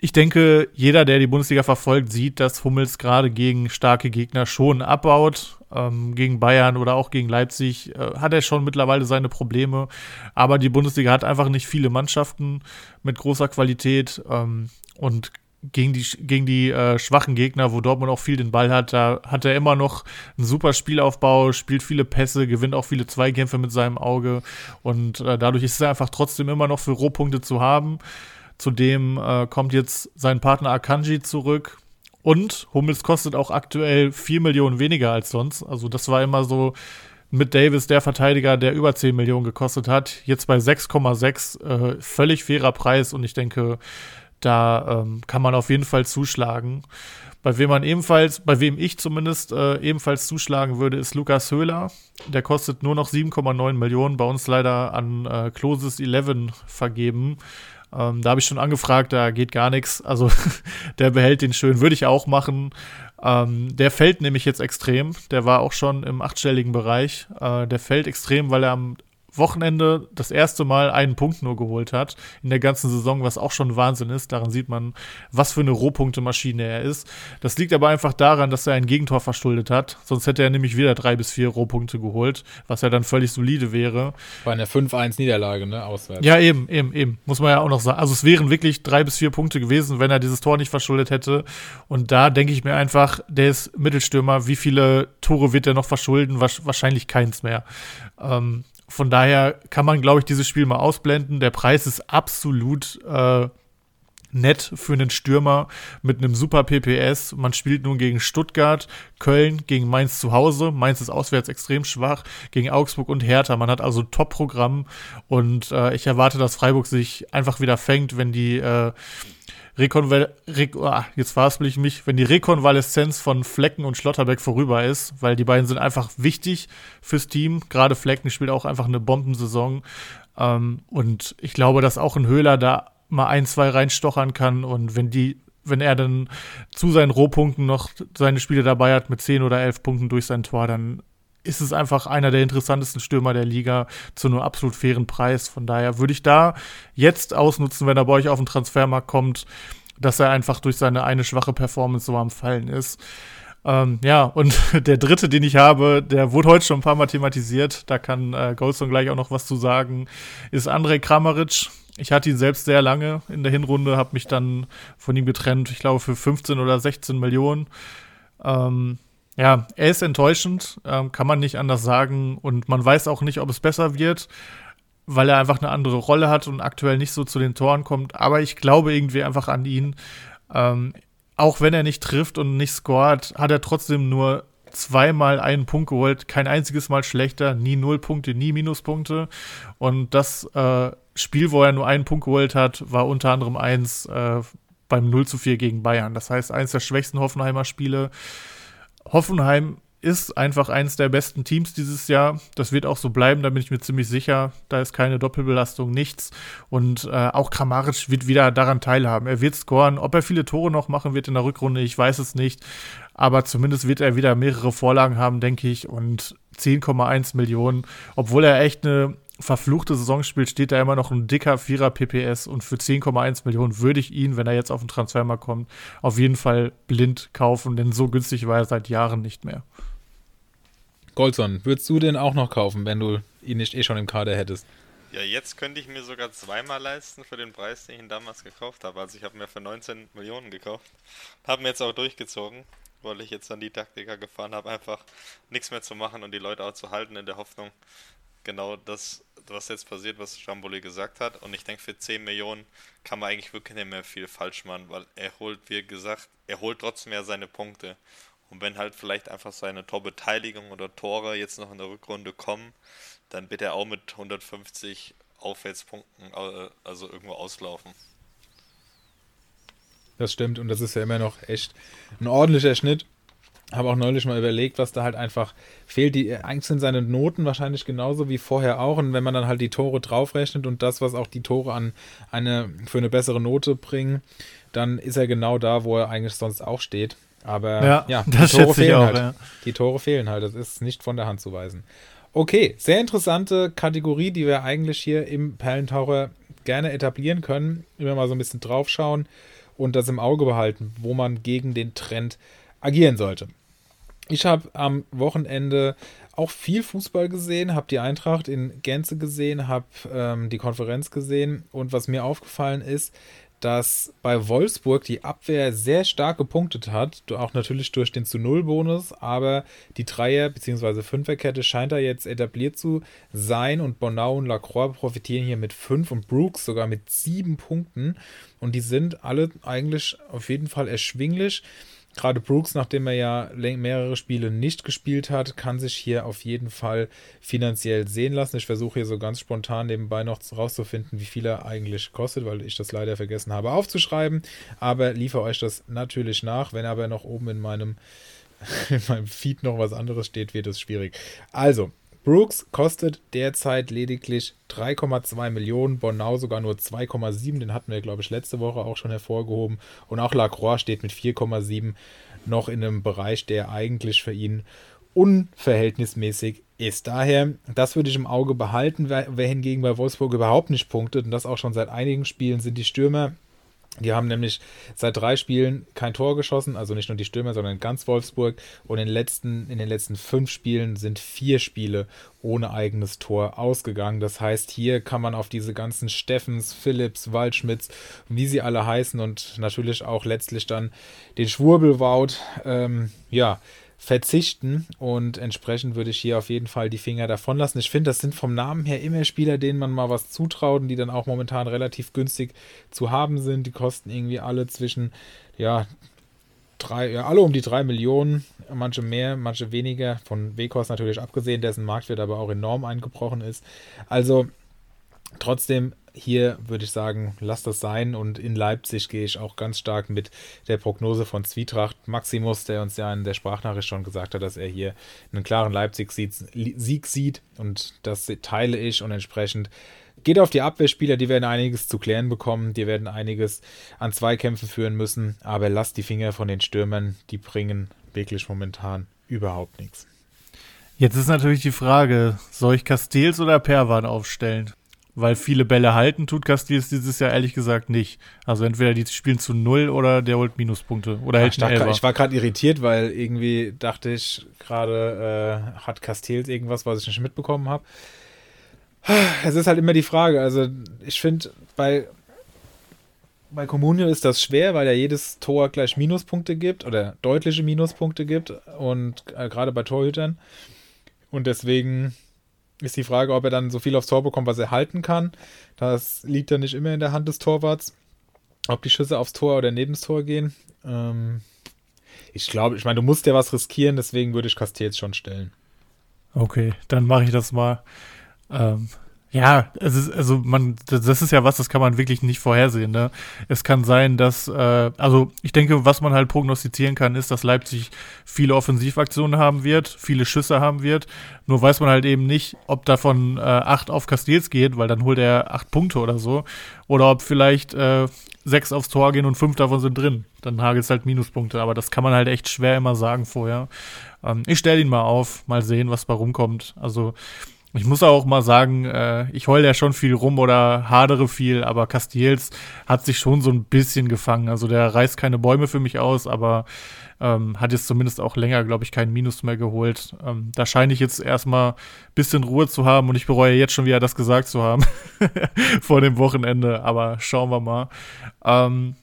ich denke, jeder, der die Bundesliga verfolgt, sieht, dass Hummels gerade gegen starke Gegner schon abbaut. Ähm, gegen Bayern oder auch gegen Leipzig äh, hat er schon mittlerweile seine Probleme. Aber die Bundesliga hat einfach nicht viele Mannschaften mit großer Qualität. Ähm, und gegen die, gegen die äh, schwachen Gegner, wo Dortmund auch viel den Ball hat, da hat er immer noch einen super Spielaufbau, spielt viele Pässe, gewinnt auch viele Zweikämpfe mit seinem Auge. Und äh, dadurch ist er einfach trotzdem immer noch für Rohpunkte zu haben. Zudem äh, kommt jetzt sein Partner Akanji zurück. Und Hummels kostet auch aktuell 4 Millionen weniger als sonst. Also das war immer so mit Davis der Verteidiger, der über 10 Millionen gekostet hat. Jetzt bei 6,6 äh, völlig fairer Preis. Und ich denke, da ähm, kann man auf jeden Fall zuschlagen. Bei wem man ebenfalls, bei wem ich zumindest äh, ebenfalls zuschlagen würde, ist Lukas Höhler. Der kostet nur noch 7,9 Millionen, bei uns leider an äh, Closes 11 vergeben. Ähm, da habe ich schon angefragt, da geht gar nichts. Also der behält den schön, würde ich auch machen. Ähm, der fällt nämlich jetzt extrem. Der war auch schon im achtstelligen Bereich. Äh, der fällt extrem, weil er am Wochenende das erste Mal einen Punkt nur geholt hat in der ganzen Saison, was auch schon Wahnsinn ist. Daran sieht man, was für eine Rohpunktemaschine er ist. Das liegt aber einfach daran, dass er ein Gegentor verschuldet hat. Sonst hätte er nämlich wieder drei bis vier Rohpunkte geholt, was ja dann völlig solide wäre. Bei einer 5-1-Niederlage, ne? Auswärts. Ja, eben, eben, eben. Muss man ja auch noch sagen. Also es wären wirklich drei bis vier Punkte gewesen, wenn er dieses Tor nicht verschuldet hätte. Und da denke ich mir einfach, der ist Mittelstürmer. Wie viele Tore wird er noch verschulden? Wahrscheinlich keins mehr. Ähm, von daher kann man, glaube ich, dieses Spiel mal ausblenden. Der Preis ist absolut äh, nett für einen Stürmer mit einem super PPS. Man spielt nun gegen Stuttgart, Köln, gegen Mainz zu Hause. Mainz ist auswärts extrem schwach, gegen Augsburg und Hertha. Man hat also Top-Programm und äh, ich erwarte, dass Freiburg sich einfach wieder fängt, wenn die äh, Rekonval Re ah, jetzt verhaspel ich mich, wenn die Rekonvaleszenz von Flecken und Schlotterbeck vorüber ist, weil die beiden sind einfach wichtig fürs Team. Gerade Flecken spielt auch einfach eine Bombensaison. Ähm, und ich glaube, dass auch ein Höhler da mal ein, zwei reinstochern kann. Und wenn die, wenn er dann zu seinen Rohpunkten noch seine Spiele dabei hat mit zehn oder elf Punkten durch sein Tor, dann ist es einfach einer der interessantesten Stürmer der Liga zu einem absolut fairen Preis. Von daher würde ich da jetzt ausnutzen, wenn er bei euch auf den Transfermarkt kommt, dass er einfach durch seine eine schwache Performance so am Fallen ist. Ähm, ja, und der dritte, den ich habe, der wurde heute schon ein paar Mal thematisiert. Da kann äh, Goldstone gleich auch noch was zu sagen. Ist Andrej Kramaric. Ich hatte ihn selbst sehr lange in der Hinrunde, habe mich dann von ihm getrennt, ich glaube für 15 oder 16 Millionen. Ähm, ja, er ist enttäuschend, ähm, kann man nicht anders sagen. Und man weiß auch nicht, ob es besser wird, weil er einfach eine andere Rolle hat und aktuell nicht so zu den Toren kommt. Aber ich glaube irgendwie einfach an ihn. Ähm, auch wenn er nicht trifft und nicht scoret, hat er trotzdem nur zweimal einen Punkt geholt, kein einziges Mal schlechter, nie null Punkte, nie Minuspunkte. Und das äh, Spiel, wo er nur einen Punkt geholt hat, war unter anderem eins äh, beim 0 zu 4 gegen Bayern. Das heißt, eins der schwächsten Hoffenheimer Spiele. Hoffenheim ist einfach eines der besten Teams dieses Jahr. Das wird auch so bleiben, da bin ich mir ziemlich sicher. Da ist keine Doppelbelastung, nichts. Und äh, auch Kramaric wird wieder daran teilhaben. Er wird scoren. Ob er viele Tore noch machen wird in der Rückrunde, ich weiß es nicht. Aber zumindest wird er wieder mehrere Vorlagen haben, denke ich. Und 10,1 Millionen, obwohl er echt eine verfluchte Saison spielt, steht da immer noch ein dicker Vierer PPS und für 10,1 Millionen würde ich ihn, wenn er jetzt auf den Transfermarkt kommt, auf jeden Fall blind kaufen, denn so günstig war er seit Jahren nicht mehr. Goldson, würdest du den auch noch kaufen, wenn du ihn nicht eh schon im Kader hättest? Ja, jetzt könnte ich mir sogar zweimal leisten für den Preis, den ich ihn damals gekauft habe. Also ich habe mir für 19 Millionen gekauft. Habe mir jetzt auch durchgezogen, weil ich jetzt dann die Taktiker gefahren habe, einfach nichts mehr zu machen und die Leute auch zu halten in der Hoffnung, genau das, was jetzt passiert, was Jamboli gesagt hat. Und ich denke, für 10 Millionen kann man eigentlich wirklich nicht mehr viel falsch machen, weil er holt, wie gesagt, er holt trotzdem ja seine Punkte. Und wenn halt vielleicht einfach seine Torbeteiligung oder Tore jetzt noch in der Rückrunde kommen, dann wird er auch mit 150 Aufwärtspunkten äh, also irgendwo auslaufen. Das stimmt und das ist ja immer noch echt ein ordentlicher Schnitt. Habe auch neulich mal überlegt, was da halt einfach fehlt. Die, eigentlich sind seine Noten wahrscheinlich genauso wie vorher auch. Und wenn man dann halt die Tore draufrechnet und das, was auch die Tore an eine für eine bessere Note bringen, dann ist er genau da, wo er eigentlich sonst auch steht. Aber ja, ja die Tore fehlen auch, halt. Ja. Die Tore fehlen halt. Das ist nicht von der Hand zu weisen. Okay, sehr interessante Kategorie, die wir eigentlich hier im Perlentaucher gerne etablieren können. Immer mal so ein bisschen draufschauen und das im Auge behalten, wo man gegen den Trend agieren sollte. Ich habe am Wochenende auch viel Fußball gesehen, habe die Eintracht in Gänze gesehen, habe ähm, die Konferenz gesehen und was mir aufgefallen ist, dass bei Wolfsburg die Abwehr sehr stark gepunktet hat, auch natürlich durch den zu Null Bonus, aber die Dreier- bzw. Fünferkette scheint da jetzt etabliert zu sein und Bonau und Lacroix profitieren hier mit fünf und Brooks sogar mit sieben Punkten und die sind alle eigentlich auf jeden Fall erschwinglich. Gerade Brooks, nachdem er ja mehrere Spiele nicht gespielt hat, kann sich hier auf jeden Fall finanziell sehen lassen. Ich versuche hier so ganz spontan nebenbei noch rauszufinden, wie viel er eigentlich kostet, weil ich das leider vergessen habe aufzuschreiben. Aber liefere euch das natürlich nach. Wenn aber noch oben in meinem, in meinem Feed noch was anderes steht, wird es schwierig. Also, Brooks kostet derzeit lediglich 3,2 Millionen, Bonau sogar nur 2,7, den hatten wir, glaube ich, letzte Woche auch schon hervorgehoben. Und auch Lacroix steht mit 4,7 noch in einem Bereich, der eigentlich für ihn unverhältnismäßig ist. Daher, das würde ich im Auge behalten, wer, wer hingegen bei Wolfsburg überhaupt nicht punktet, und das auch schon seit einigen Spielen, sind die Stürmer die haben nämlich seit drei Spielen kein Tor geschossen, also nicht nur die Stürmer, sondern ganz Wolfsburg. Und in den letzten, in den letzten fünf Spielen sind vier Spiele ohne eigenes Tor ausgegangen. Das heißt, hier kann man auf diese ganzen Steffens, Philips, Waldschmidts, wie sie alle heißen und natürlich auch letztlich dann den Schwurbelwaut, ähm, ja, verzichten und entsprechend würde ich hier auf jeden Fall die Finger davon lassen. Ich finde, das sind vom Namen her immer Spieler, denen man mal was zutraut und die dann auch momentan relativ günstig zu haben sind. Die kosten irgendwie alle zwischen, ja, drei, ja, alle um die drei Millionen, manche mehr, manche weniger, von Wekos natürlich abgesehen, dessen Marktwert aber auch enorm eingebrochen ist. Also trotzdem hier würde ich sagen, lass das sein. Und in Leipzig gehe ich auch ganz stark mit der Prognose von Zwietracht. Maximus, der uns ja in der Sprachnachricht schon gesagt hat, dass er hier einen klaren Leipzig-Sieg sieht. Und das teile ich und entsprechend geht auf die Abwehrspieler, die werden einiges zu klären bekommen, die werden einiges an Zweikämpfen führen müssen, aber lasst die Finger von den Stürmern, die bringen wirklich momentan überhaupt nichts. Jetzt ist natürlich die Frage, soll ich Castells oder Perwan aufstellen? Weil viele Bälle halten, tut Castells dieses Jahr ehrlich gesagt nicht. Also entweder die spielen zu null oder der holt Minuspunkte oder hält Ach, ich, ich war gerade irritiert, weil irgendwie dachte ich gerade, äh, hat Castells irgendwas, was ich nicht mitbekommen habe. Es ist halt immer die Frage. Also ich finde, bei, bei Comunio ist das schwer, weil ja jedes Tor gleich Minuspunkte gibt oder deutliche Minuspunkte gibt und äh, gerade bei Torhütern. Und deswegen ist die Frage, ob er dann so viel aufs Tor bekommt, was er halten kann. Das liegt ja nicht immer in der Hand des Torwarts. Ob die Schüsse aufs Tor oder neben das Tor gehen. Ähm, ich glaube, ich meine, du musst ja was riskieren, deswegen würde ich Castells schon stellen. Okay, dann mache ich das mal. Ähm, ja, es ist, also man, das ist ja was, das kann man wirklich nicht vorhersehen. Ne? Es kann sein, dass, äh, also ich denke, was man halt prognostizieren kann, ist, dass Leipzig viele Offensivaktionen haben wird, viele Schüsse haben wird. Nur weiß man halt eben nicht, ob davon äh, acht auf Castells geht, weil dann holt er acht Punkte oder so. Oder ob vielleicht äh, sechs aufs Tor gehen und fünf davon sind drin. Dann hagelt es halt Minuspunkte. Aber das kann man halt echt schwer immer sagen vorher. Ähm, ich stelle ihn mal auf, mal sehen, was da rumkommt. Also ich muss auch mal sagen, äh, ich heule ja schon viel rum oder hadere viel, aber Castiels hat sich schon so ein bisschen gefangen. Also der reißt keine Bäume für mich aus, aber ähm, hat jetzt zumindest auch länger, glaube ich, keinen Minus mehr geholt. Ähm, da scheine ich jetzt erstmal ein bisschen Ruhe zu haben und ich bereue jetzt schon wieder das gesagt zu haben vor dem Wochenende, aber schauen wir mal. Ähm,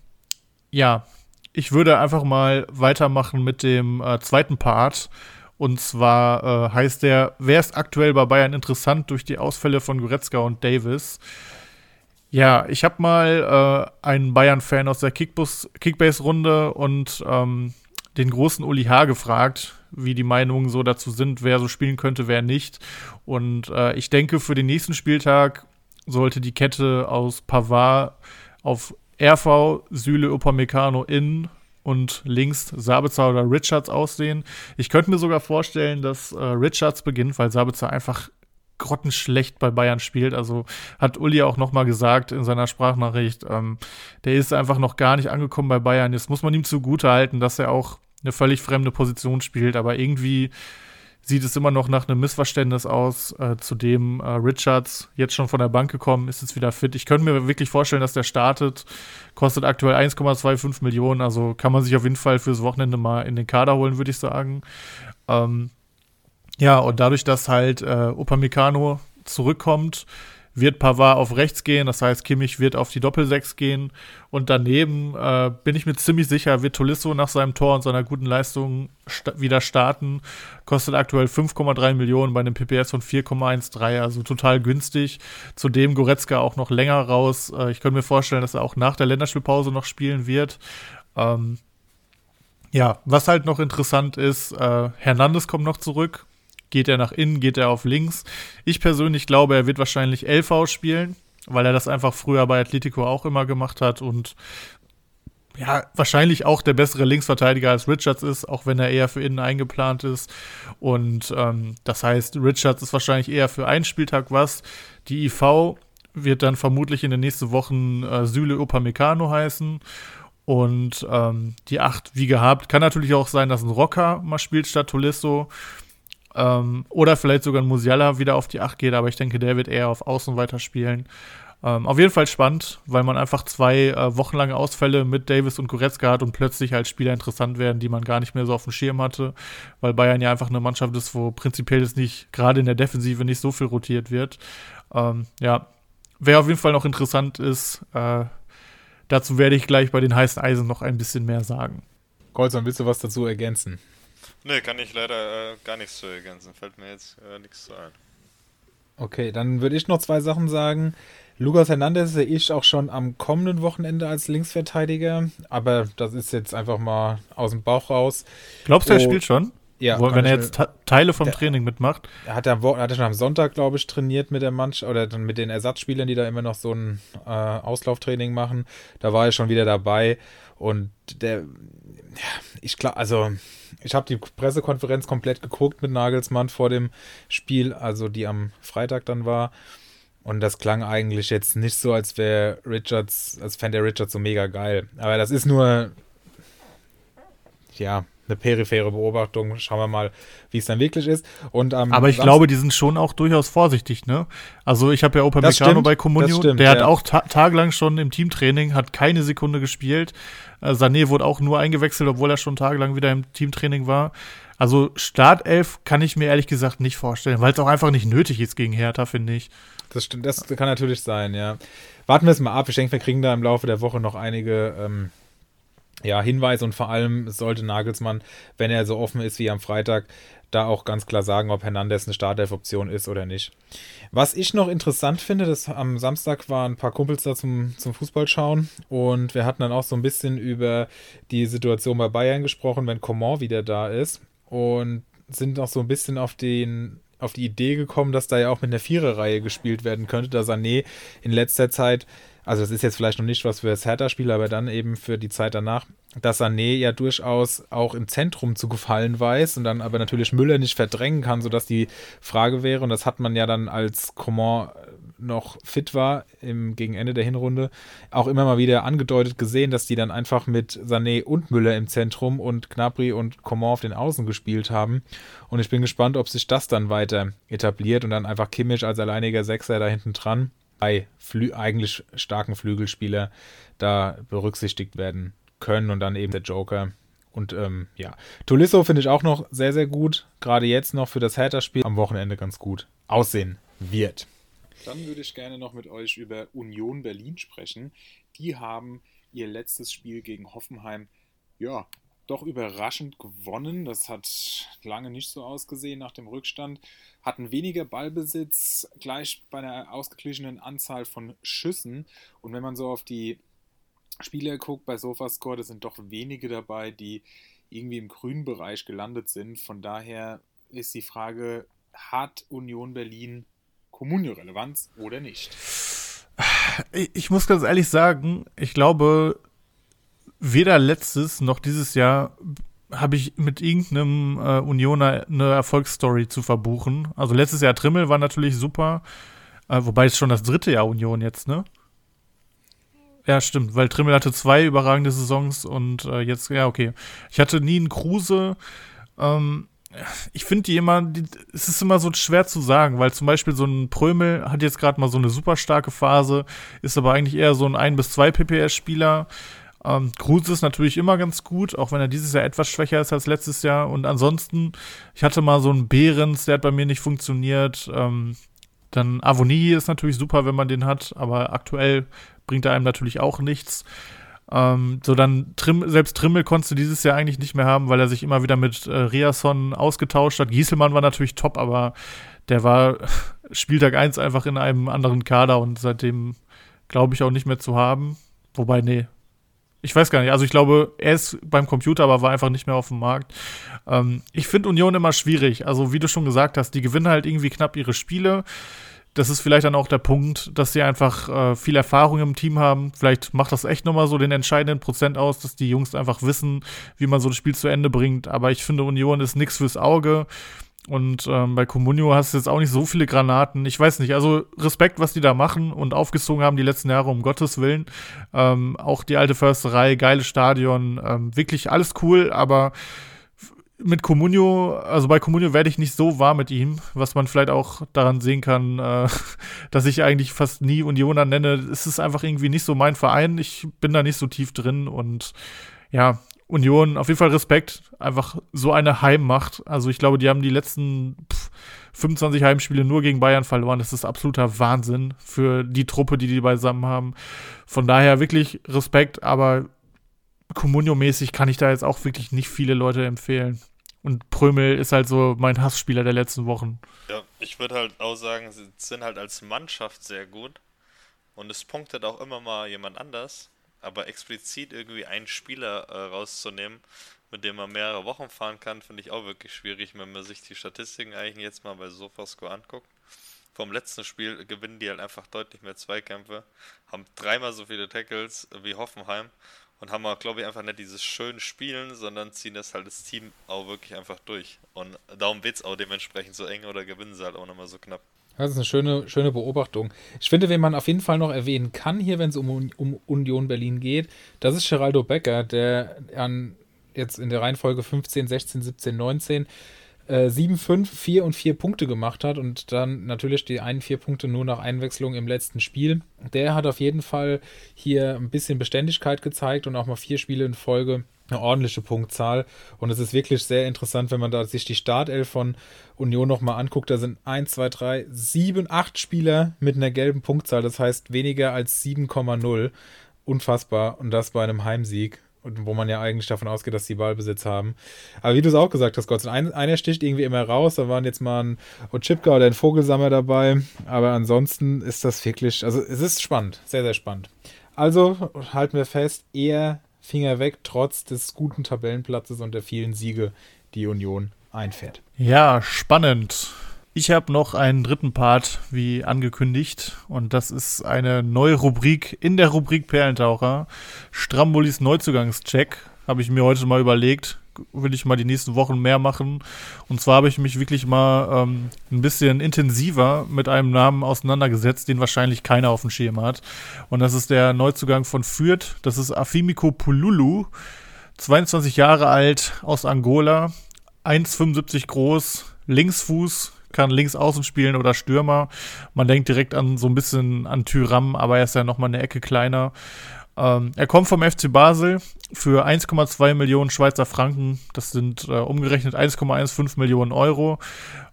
ja, ich würde einfach mal weitermachen mit dem äh, zweiten Part Und zwar äh, heißt der, wer ist aktuell bei Bayern interessant durch die Ausfälle von Goretzka und Davis? Ja, ich habe mal äh, einen Bayern-Fan aus der Kickbase-Runde und ähm, den großen Uli H. gefragt, wie die Meinungen so dazu sind, wer so spielen könnte, wer nicht. Und äh, ich denke, für den nächsten Spieltag sollte die Kette aus Pavard auf RV, Süle, Upamecano in und links Sabitzer oder Richards aussehen. Ich könnte mir sogar vorstellen, dass äh, Richards beginnt, weil Sabitzer einfach grottenschlecht bei Bayern spielt. Also hat Uli auch noch mal gesagt in seiner Sprachnachricht, ähm, der ist einfach noch gar nicht angekommen bei Bayern. Jetzt muss man ihm zugute halten, dass er auch eine völlig fremde Position spielt, aber irgendwie sieht es immer noch nach einem Missverständnis aus. Äh, zudem äh, Richards jetzt schon von der Bank gekommen, ist jetzt wieder fit. Ich könnte mir wirklich vorstellen, dass der startet. Kostet aktuell 1,25 Millionen, also kann man sich auf jeden Fall fürs Wochenende mal in den Kader holen, würde ich sagen. Ähm, ja, und dadurch, dass halt äh, Upamecano zurückkommt, wird Pavard auf rechts gehen, das heißt, Kimmich wird auf die Doppelsechs gehen und daneben äh, bin ich mir ziemlich sicher, wird Tolisso nach seinem Tor und seiner guten Leistung sta wieder starten. Kostet aktuell 5,3 Millionen bei einem PPS von 4,13, also total günstig. Zudem Goretzka auch noch länger raus. Äh, ich könnte mir vorstellen, dass er auch nach der Länderspielpause noch spielen wird. Ähm, ja, was halt noch interessant ist, äh, Hernandez kommt noch zurück Geht er nach innen, geht er auf links? Ich persönlich glaube, er wird wahrscheinlich LV spielen, weil er das einfach früher bei Atletico auch immer gemacht hat und ja, wahrscheinlich auch der bessere Linksverteidiger als Richards ist, auch wenn er eher für innen eingeplant ist. Und ähm, das heißt, Richards ist wahrscheinlich eher für einen Spieltag was. Die IV wird dann vermutlich in den nächsten Wochen äh, Süle Upamecano heißen. Und ähm, die 8, wie gehabt, kann natürlich auch sein, dass ein Rocker mal spielt statt Tolisso. Ähm, oder vielleicht sogar ein Musiala wieder auf die 8 geht, aber ich denke, der wird eher auf Außen weiterspielen. Ähm, auf jeden Fall spannend, weil man einfach zwei äh, wochenlange Ausfälle mit Davis und Goretzka hat und plötzlich als Spieler interessant werden, die man gar nicht mehr so auf dem Schirm hatte, weil Bayern ja einfach eine Mannschaft ist, wo prinzipiell es nicht, gerade in der Defensive, nicht so viel rotiert wird. Ähm, ja, wer auf jeden Fall noch interessant ist, äh, dazu werde ich gleich bei den heißen Eisen noch ein bisschen mehr sagen. Golzmann, willst du was dazu ergänzen? Nee, kann ich leider äh, gar nichts zu ergänzen. Fällt mir jetzt äh, nichts zu ein. Okay, dann würde ich noch zwei Sachen sagen. Lucas Hernandez sehe ich auch schon am kommenden Wochenende als Linksverteidiger, aber das ist jetzt einfach mal aus dem Bauch raus. Glaubst du, er oh, spielt schon? Ja. Wo, wenn er jetzt Teile vom der, Training mitmacht? Er hat, er hat er schon am Sonntag, glaube ich, trainiert mit der Mannschaft oder dann mit den Ersatzspielern, die da immer noch so ein äh, Auslauftraining machen. Da war er schon wieder dabei und der, ja, ich glaube, also ich habe die Pressekonferenz komplett geguckt mit Nagelsmann vor dem Spiel, also die am Freitag dann war. Und das klang eigentlich jetzt nicht so, als wäre Richards, als fände der Richards so mega geil. Aber das ist nur, ja, eine periphere Beobachtung. Schauen wir mal, wie es dann wirklich ist. Und, ähm, Aber ich glaube, die sind schon auch durchaus vorsichtig, ne? Also ich habe ja Opa Meccano bei Comunio, stimmt, der ja. hat auch ta tagelang schon im Teamtraining, hat keine Sekunde gespielt. Äh, Sané wurde auch nur eingewechselt, obwohl er schon tagelang wieder im Teamtraining war. Also Startelf kann ich mir ehrlich gesagt nicht vorstellen, weil es auch einfach nicht nötig ist gegen Hertha, finde ich. Das stimmt, das kann natürlich sein, ja. Warten wir es mal ab. Ich denke, wir kriegen da im Laufe der Woche noch einige ähm, ja, Hinweise und vor allem sollte Nagelsmann, wenn er so offen ist wie am Freitag, da auch ganz klar sagen, ob Hernandez eine Startelf-Option ist oder nicht. Was ich noch interessant finde, dass am Samstag waren ein paar Kumpels da zum, zum Fußball schauen und wir hatten dann auch so ein bisschen über die Situation bei Bayern gesprochen, wenn Coman wieder da ist und sind noch so ein bisschen auf den auf die Idee gekommen, dass da ja auch mit einer Viererreihe gespielt werden könnte, da Sané in letzter Zeit also das ist jetzt vielleicht noch nicht was für das Hertha-Spiel, aber dann eben für die Zeit danach, dass Sané ja durchaus auch im Zentrum zu gefallen weiß und dann aber natürlich Müller nicht verdrängen kann, sodass die Frage wäre, und das hat man ja dann als Coman noch fit war im, gegen Ende der Hinrunde, auch immer mal wieder angedeutet gesehen, dass die dann einfach mit Sané und Müller im Zentrum und Gnabry und Coman auf den Außen gespielt haben. Und ich bin gespannt, ob sich das dann weiter etabliert und dann einfach Kimmich als alleiniger Sechser da hinten dran drei Flü eigentlich starken Flügelspieler da berücksichtigt werden können und dann eben der Joker. Und ähm, ja, Tolisso finde ich auch noch sehr, sehr gut. Gerade jetzt noch für das Hertha-Spiel am Wochenende ganz gut aussehen wird. Dann würde ich gerne noch mit euch über Union Berlin sprechen. Die haben ihr letztes Spiel gegen Hoffenheim ja, doch überraschend gewonnen. Das hat lange nicht so ausgesehen nach dem Rückstand. Hatten weniger Ballbesitz, gleich bei einer ausgeglichenen Anzahl von Schüssen. Und wenn man so auf die Spieler guckt bei Sofascore, da sind doch wenige dabei, die irgendwie im grünen Bereich gelandet sind. Von daher ist die Frage, hat Union Berlin Kommunio-Relevanz oder nicht? Ich muss ganz ehrlich sagen, ich glaube, weder letztes noch dieses Jahr habe ich mit irgendeinem äh, Unioner eine Erfolgsstory zu verbuchen. Also letztes Jahr Trimmel war natürlich super, äh, wobei es schon das dritte Jahr Union jetzt, ne? Ja, stimmt, weil Trimmel hatte zwei überragende Saisons und äh, jetzt, ja, okay. Ich hatte nie einen Kruse. Ähm, ich finde die immer, die, es ist immer so schwer zu sagen, weil zum Beispiel so ein Prömel hat jetzt gerade mal so eine super starke Phase, ist aber eigentlich eher so ein 1 bis 2 PPS-Spieler. Ähm, Kruse ist natürlich immer ganz gut, auch wenn er dieses Jahr etwas schwächer ist als letztes Jahr. Und ansonsten, ich hatte mal so einen Behrens, der hat bei mir nicht funktioniert. Ähm, dann Avonie ist natürlich super, wenn man den hat, aber aktuell bringt einem natürlich auch nichts. Ähm, so dann Trim, selbst Trimmel konntest du dieses Jahr eigentlich nicht mehr haben, weil er sich immer wieder mit äh, Riasson ausgetauscht hat. Gieselmann war natürlich top, aber der war Spieltag 1 einfach in einem anderen Kader und seitdem glaube ich auch nicht mehr zu haben. Wobei, nee. Ich weiß gar nicht. Also ich glaube, er ist beim Computer, aber war einfach nicht mehr auf dem Markt. Ähm, ich finde Union immer schwierig. Also wie du schon gesagt hast, die gewinnen halt irgendwie knapp ihre Spiele das ist vielleicht dann auch der Punkt, dass sie einfach äh, viel Erfahrung im Team haben. Vielleicht macht das echt nochmal so den entscheidenden Prozent aus, dass die Jungs einfach wissen, wie man so das Spiel zu Ende bringt. Aber ich finde, Union ist nichts fürs Auge. Und ähm, bei Comunio hast du jetzt auch nicht so viele Granaten. Ich weiß nicht, also Respekt, was die da machen und aufgezogen haben die letzten Jahre, um Gottes Willen. Ähm, auch die alte Försterei, geiles Stadion, ähm, wirklich alles cool, aber mit Comunio, also bei Comunio werde ich nicht so warm mit ihm, was man vielleicht auch daran sehen kann, äh, dass ich eigentlich fast nie Unioner nenne. Es ist einfach irgendwie nicht so mein Verein. Ich bin da nicht so tief drin und ja, Union, auf jeden Fall Respekt. Einfach so eine Heimmacht. Also ich glaube, die haben die letzten pff, 25 Heimspiele nur gegen Bayern verloren. Das ist absoluter Wahnsinn für die Truppe, die die beisammen haben. Von daher wirklich Respekt, aber Comunio-mäßig kann ich da jetzt auch wirklich nicht viele Leute empfehlen. Und Prömel ist halt so mein Hassspieler der letzten Wochen. Ja, ich würde halt auch sagen, sie sind halt als Mannschaft sehr gut. Und es punktet auch immer mal jemand anders. Aber explizit irgendwie einen Spieler äh, rauszunehmen, mit dem man mehrere Wochen fahren kann, finde ich auch wirklich schwierig, wenn man sich die Statistiken eigentlich jetzt mal bei Sofascore anguckt. Vom letzten Spiel gewinnen die halt einfach deutlich mehr Zweikämpfe, haben dreimal so viele Tackles wie Hoffenheim und haben auch, glaube ich, einfach nicht dieses schöne Spielen, sondern ziehen das halt das Team auch wirklich einfach durch. Und darum wird es auch dementsprechend so eng oder gewinnen sie halt auch nochmal so knapp. Das ist eine schöne, schöne Beobachtung. Ich finde, wen man auf jeden Fall noch erwähnen kann hier, wenn es um, um Union Berlin geht, das ist Geraldo Becker, der an jetzt in der Reihenfolge 15, 16, 17, 19 äh, 7, 5, 4 und 4 Punkte gemacht hat und dann natürlich die einen 4 Punkte nur nach Einwechslung im letzten Spiel. Der hat auf jeden Fall hier ein bisschen Beständigkeit gezeigt und auch mal vier Spiele in Folge eine ordentliche Punktzahl. Und es ist wirklich sehr interessant, wenn man da sich die Startelf von Union nochmal anguckt. Da sind 1, 2, 3, 7, 8 Spieler mit einer gelben Punktzahl. Das heißt weniger als 7,0. Unfassbar. Und das bei einem Heimsieg wo man ja eigentlich davon ausgeht, dass die Ballbesitz haben. Aber wie du es auch gesagt hast, Gott, ein, einer sticht irgendwie immer raus. Da waren jetzt mal ein Ochipka oder ein Vogelsammer dabei. Aber ansonsten ist das wirklich, also es ist spannend, sehr, sehr spannend. Also halten wir fest, eher Finger weg, trotz des guten Tabellenplatzes und der vielen Siege, die Union einfährt. Ja, spannend. Ich habe noch einen dritten Part, wie angekündigt, und das ist eine neue Rubrik in der Rubrik Perlentaucher. Strambolis Neuzugangscheck habe ich mir heute mal überlegt. Will ich mal die nächsten Wochen mehr machen. Und zwar habe ich mich wirklich mal ähm, ein bisschen intensiver mit einem Namen auseinandergesetzt, den wahrscheinlich keiner auf dem Schirm hat. Und das ist der Neuzugang von Fürth. Das ist Afimiko Pululu. 22 Jahre alt, aus Angola, 1,75 groß, Linksfuß, kann links außen spielen oder Stürmer. Man denkt direkt an so ein bisschen an Tyram, aber er ist ja nochmal eine Ecke kleiner. Ähm, er kommt vom FC Basel für 1,2 Millionen Schweizer Franken. Das sind äh, umgerechnet 1,15 Millionen Euro.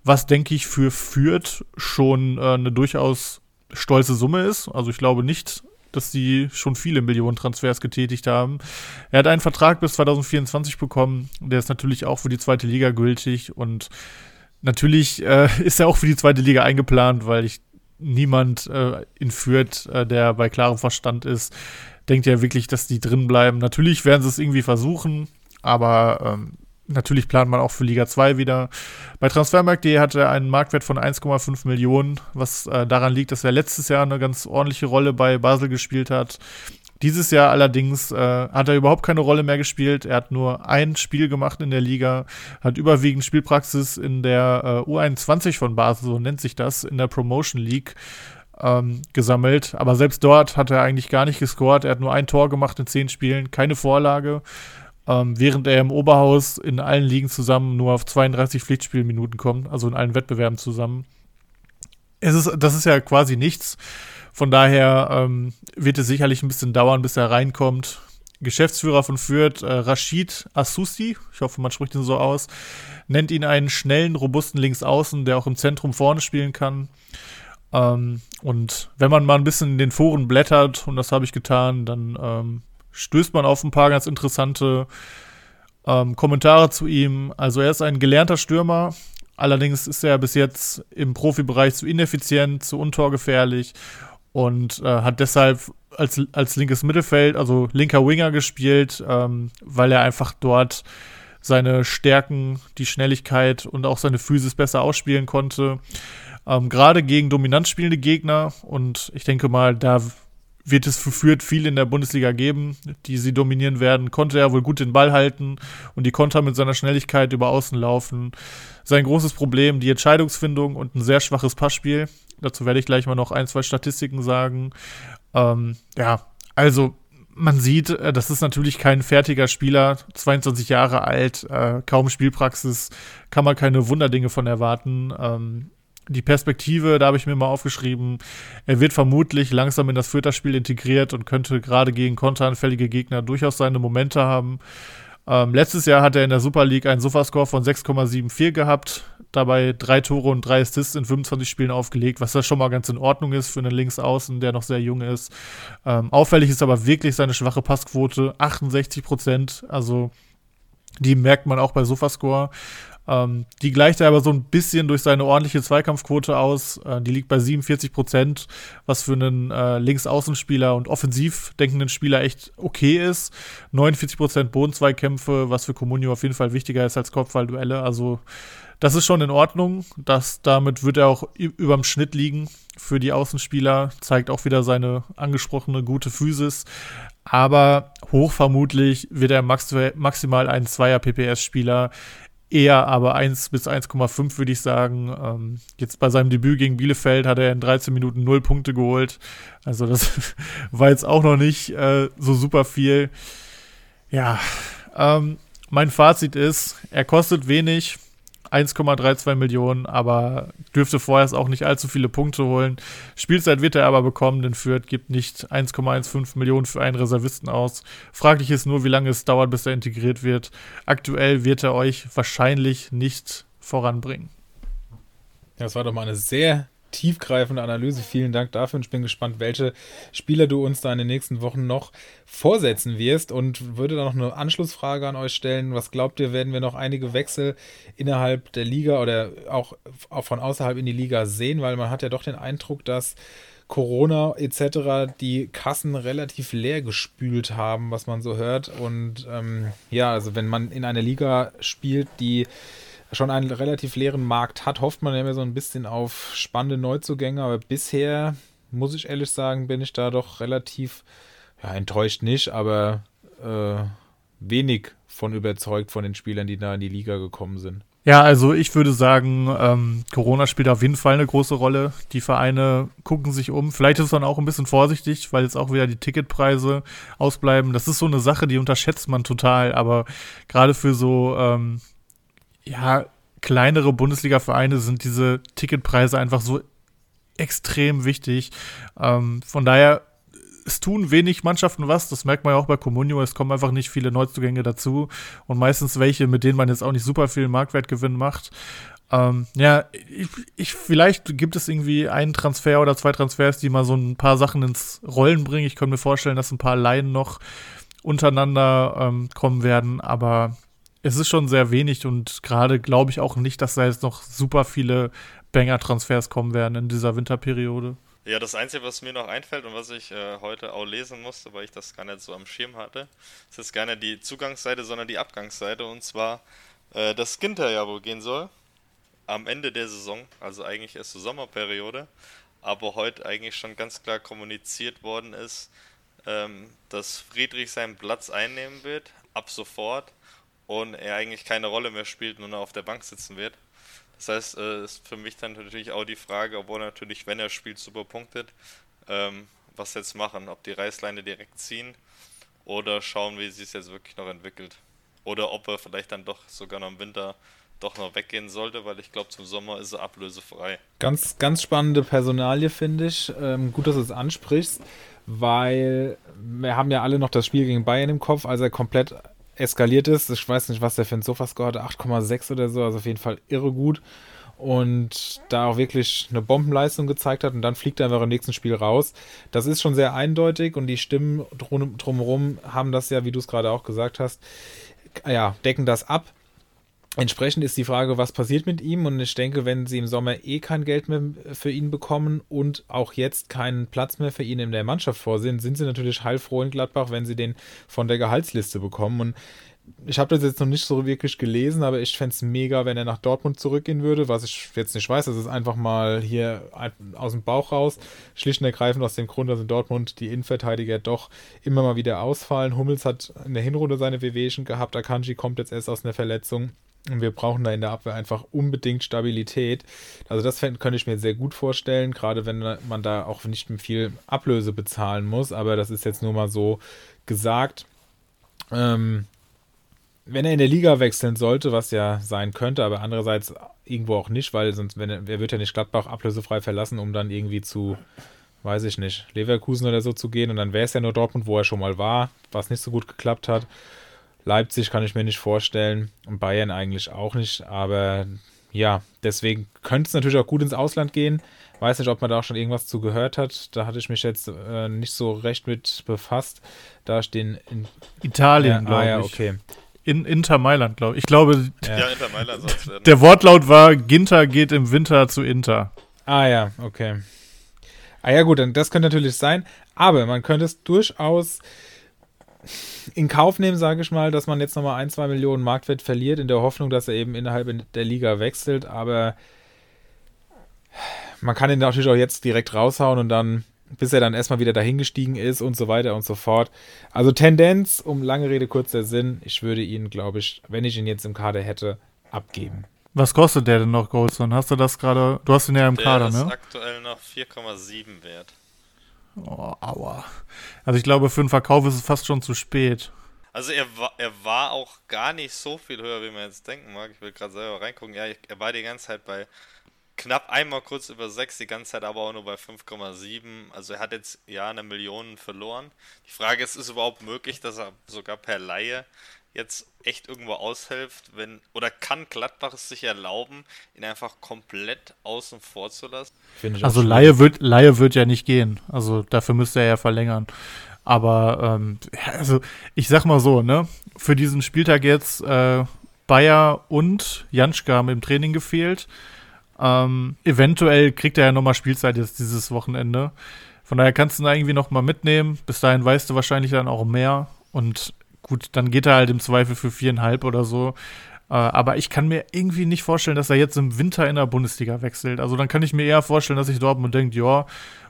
Was denke ich für Fürth schon äh, eine durchaus stolze Summe ist. Also ich glaube nicht, dass sie schon viele Millionen Transfers getätigt haben. Er hat einen Vertrag bis 2024 bekommen, der ist natürlich auch für die zweite Liga gültig und natürlich äh, ist er auch für die zweite Liga eingeplant, weil ich niemand äh, in Fürth, äh, der bei klarem Verstand ist, denkt ja wirklich, dass die drin bleiben. Natürlich werden sie es irgendwie versuchen, aber ähm, natürlich plant man auch für Liga 2 wieder. Bei Transfermarkt.de hat er einen Marktwert von 1,5 Millionen, was äh, daran liegt, dass er letztes Jahr eine ganz ordentliche Rolle bei Basel gespielt hat. Dieses Jahr allerdings äh, hat er überhaupt keine Rolle mehr gespielt. Er hat nur ein Spiel gemacht in der Liga, hat überwiegend Spielpraxis in der äh, U21 von Basel, so nennt sich das, in der Promotion League ähm, gesammelt. Aber selbst dort hat er eigentlich gar nicht gescored. Er hat nur ein Tor gemacht in zehn Spielen, keine Vorlage. Ähm, während er im Oberhaus in allen Ligen zusammen nur auf 32 Pflichtspielminuten kommt, also in allen Wettbewerben zusammen. Es ist, das ist ja quasi nichts. Von daher ähm, wird es sicherlich ein bisschen dauern, bis er reinkommt. Geschäftsführer von Fürth, äh, Rashid Assusi, ich hoffe, man spricht ihn so aus, nennt ihn einen schnellen, robusten Linksaußen, der auch im Zentrum vorne spielen kann. Ähm, und wenn man mal ein bisschen in den Foren blättert, und das habe ich getan, dann ähm, stößt man auf ein paar ganz interessante ähm, Kommentare zu ihm. Also er ist ein gelernter Stürmer, allerdings ist er bis jetzt im Profibereich zu ineffizient, zu untorgefährlich und äh, hat deshalb als, als linkes Mittelfeld, also linker Winger gespielt, ähm, weil er einfach dort seine Stärken, die Schnelligkeit und auch seine Physis besser ausspielen konnte. Ähm, Gerade gegen dominant spielende Gegner und ich denke mal, da wird es verführt viel in der Bundesliga geben, die sie dominieren werden. Konnte er wohl gut den Ball halten und die Konter mit seiner Schnelligkeit über Außen laufen. Sein großes Problem, die Entscheidungsfindung und ein sehr schwaches Passspiel. Dazu werde ich gleich mal noch ein, zwei Statistiken sagen. Ähm, ja, also man sieht, äh, das ist natürlich kein fertiger Spieler, 22 Jahre alt, äh, kaum Spielpraxis, kann man keine Wunderdinge von erwarten. Ähm, die Perspektive, da habe ich mir mal aufgeschrieben, er wird vermutlich langsam in das Fürther-Spiel integriert und könnte gerade gegen konteranfällige Gegner durchaus seine Momente haben. Ähm, letztes Jahr hat er in der Super League einen Sofascore von 6,74 gehabt, dabei drei Tore und drei Assists in 25 Spielen aufgelegt, was da schon mal ganz in Ordnung ist für einen Linksaußen, der noch sehr jung ist. Ähm, auffällig ist aber wirklich seine schwache Passquote, 68 Prozent, also die merkt man auch bei Sofascore. Ähm, die gleicht er aber so ein bisschen durch seine ordentliche Zweikampfquote aus. Äh, die liegt bei 47 Prozent, was für einen äh, Linksaußenspieler und offensiv denkenden Spieler echt okay ist. 49 Prozent Bodenzweikämpfe, was für Comunio auf jeden Fall wichtiger ist als Kopfballduelle. Also das ist schon in Ordnung. Das, damit wird er auch überm Schnitt liegen für die Außenspieler. Zeigt auch wieder seine angesprochene gute Physis. Aber hochvermutlich wird er max maximal ein Zweier-PPS-Spieler eher aber 1 bis 1,5 würde ich sagen. Ähm, jetzt bei seinem Debüt gegen Bielefeld hat er in 13 Minuten 0 Punkte geholt. Also das war jetzt auch noch nicht äh, so super viel. Ja, ähm, mein Fazit ist, er kostet wenig, 1,32 Millionen, aber dürfte vorerst auch nicht allzu viele Punkte holen. Spielzeit wird er aber bekommen, denn Fürth gibt nicht 1,15 Millionen für einen Reservisten aus. Fraglich ist nur, wie lange es dauert, bis er integriert wird. Aktuell wird er euch wahrscheinlich nicht voranbringen. Das war doch mal eine sehr tiefgreifende Analyse. Vielen Dank dafür und ich bin gespannt, welche Spieler du uns da in den nächsten Wochen noch vorsetzen wirst und würde da noch eine Anschlussfrage an euch stellen. Was glaubt ihr, werden wir noch einige Wechsel innerhalb der Liga oder auch, von außerhalb in die Liga sehen? Weil man hat ja doch den Eindruck, dass Corona etc. die Kassen relativ leer gespült haben, was man so hört. Und ähm, ja, also wenn man in einer Liga spielt, die schon einen relativ leeren Markt hat, hofft man ja so ein bisschen auf spannende Neuzugänge, aber bisher, muss ich ehrlich sagen, bin ich da doch relativ, ja, enttäuscht nicht, aber äh, wenig von überzeugt von den Spielern, die da in die Liga gekommen sind. Ja, also ich würde sagen, ähm, Corona spielt auf jeden Fall eine große Rolle. Die Vereine gucken sich um. Vielleicht ist man auch ein bisschen vorsichtig, weil jetzt auch wieder die Ticketpreise ausbleiben. Das ist so eine Sache, die unterschätzt man total. Aber gerade für so ähm, ja, kleinere Bundesliga-Vereine sind diese Ticketpreise einfach so extrem wichtig. Ähm, von daher es tun wenig Mannschaften was. Das merkt man ja auch bei Comunio. Es kommen einfach nicht viele Neuzugänge dazu und meistens welche, mit denen man jetzt auch nicht super viel Marktwertgewinn macht. Ähm, ja, ich, ich, vielleicht gibt es irgendwie einen Transfer oder zwei Transfers, die mal so ein paar Sachen ins Rollen bringen. Ich könnte mir vorstellen, dass ein paar Laien noch untereinander ähm, kommen werden, aber es ist schon sehr wenig und gerade glaube ich auch nicht, dass da jetzt noch super viele Banger-Transfers kommen werden in dieser Winterperiode. Ja, das Einzige, was mir noch einfällt und was ich äh, heute auch lesen musste, weil ich das gar nicht so am Schirm hatte, ist jetzt gar nicht die Zugangsseite, sondern die Abgangsseite. Und zwar, äh, dass Ginter ja wohl gehen soll. Am Ende der Saison, also eigentlich erst zur Sommerperiode. Aber heute eigentlich schon ganz klar kommuniziert worden ist, ähm, dass Friedrich seinen Platz einnehmen wird, ab sofort. Und er eigentlich keine Rolle mehr spielt, nur noch auf der Bank sitzen wird. Das heißt, äh, ist für mich dann natürlich auch die Frage, obwohl natürlich, wenn er spielt, super punktet, ähm, was jetzt machen. Ob die Reißleine direkt ziehen oder schauen, wie sie es jetzt wirklich noch entwickelt. Oder ob er vielleicht dann doch sogar noch im Winter doch noch weggehen sollte, weil ich glaube, zum Sommer ist er ablösefrei. Ganz, ganz spannende Personalie, finde ich. Ähm, gut, dass du es ansprichst, weil wir haben ja alle noch das Spiel gegen Bayern im Kopf, als er komplett eskaliert ist. Ich weiß nicht, was der für ein Sofascore hatte, 8,6 oder so, also auf jeden Fall irre gut. Und da auch wirklich eine Bombenleistung gezeigt hat und dann fliegt er einfach im nächsten Spiel raus. Das ist schon sehr eindeutig und die Stimmen drum, drumherum haben das ja, wie du es gerade auch gesagt hast, ja, decken das ab. Entsprechend ist die Frage, was passiert mit ihm? Und ich denke, wenn sie im Sommer eh kein Geld mehr für ihn bekommen und auch jetzt keinen Platz mehr für ihn in der Mannschaft vorsehen, sind sie natürlich heilfroh in Gladbach, wenn sie den von der Gehaltsliste bekommen. Und ich habe das jetzt noch nicht so wirklich gelesen, aber ich fände es mega, wenn er nach Dortmund zurückgehen würde. Was ich jetzt nicht weiß, das ist einfach mal hier aus dem Bauch raus. Schlicht und ergreifend aus dem Grund, dass in Dortmund die Innenverteidiger doch immer mal wieder ausfallen. Hummels hat in der Hinrunde seine Wehwehchen gehabt. Akanji kommt jetzt erst aus einer Verletzung. Und wir brauchen da in der Abwehr einfach unbedingt Stabilität. Also das könnte ich mir sehr gut vorstellen, gerade wenn man da auch nicht viel Ablöse bezahlen muss. Aber das ist jetzt nur mal so gesagt. Ähm, wenn er in der Liga wechseln sollte, was ja sein könnte, aber andererseits irgendwo auch nicht, weil sonst, wenn er, er wird ja nicht Gladbach ablösefrei verlassen, um dann irgendwie zu, weiß ich nicht, Leverkusen oder so zu gehen. Und dann wäre es ja nur Dortmund, wo er schon mal war, was nicht so gut geklappt hat. Leipzig kann ich mir nicht vorstellen und Bayern eigentlich auch nicht, aber ja, deswegen könnte es natürlich auch gut ins Ausland gehen. Weiß nicht, ob man da auch schon irgendwas zu gehört hat. Da hatte ich mich jetzt äh, nicht so recht mit befasst. Da stehen in Italien, äh, glaube ah, ja, okay. In Inter Mailand, glaube ich. Ich glaube, ja, ja Inter Mailand. Der Wortlaut war, Ginter geht im Winter zu Inter. Ah ja, okay. Ah ja, gut, dann das könnte natürlich sein. Aber man könnte es durchaus in Kauf nehmen, sage ich mal, dass man jetzt nochmal ein, zwei Millionen Marktwert verliert, in der Hoffnung, dass er eben innerhalb der Liga wechselt. Aber man kann ihn natürlich auch jetzt direkt raushauen und dann, bis er dann erstmal wieder dahingestiegen ist und so weiter und so fort. Also Tendenz, um lange Rede, kurzer Sinn, ich würde ihn, glaube ich, wenn ich ihn jetzt im Kader hätte, abgeben. Was kostet der denn noch, Goldson? Hast du das gerade? Du hast ihn ja im der Kader, ne? Der ist aktuell noch 4,7 wert. Oh, aua. Also ich glaube, für einen Verkauf ist es fast schon zu spät. Also er war, er war auch gar nicht so viel höher, wie man jetzt denken mag. Ich will gerade selber reingucken. Ja, er war die ganze Zeit bei knapp einmal kurz über 6, die ganze Zeit aber auch nur bei 5,7. Also er hat jetzt ja eine Million verloren. Die Frage ist, ist es überhaupt möglich, dass er sogar per Laie jetzt echt irgendwo aushilft, wenn oder kann Gladbach es sich erlauben, ihn einfach komplett außen vor zu lassen? Also Laie wird, Laie wird ja nicht gehen. Also dafür müsste er ja verlängern. Aber ähm, also ich sag mal so, ne, für diesen Spieltag jetzt äh, Bayer und Janschka haben im Training gefehlt. Ähm, eventuell kriegt er ja nochmal Spielzeit jetzt dieses Wochenende. Von daher kannst du ihn irgendwie nochmal mitnehmen. Bis dahin weißt du wahrscheinlich dann auch mehr. Und gut, dann geht er halt im Zweifel für viereinhalb oder so. Äh, aber ich kann mir irgendwie nicht vorstellen, dass er jetzt im Winter in der Bundesliga wechselt. Also dann kann ich mir eher vorstellen, dass sich Dortmund denkt, ja,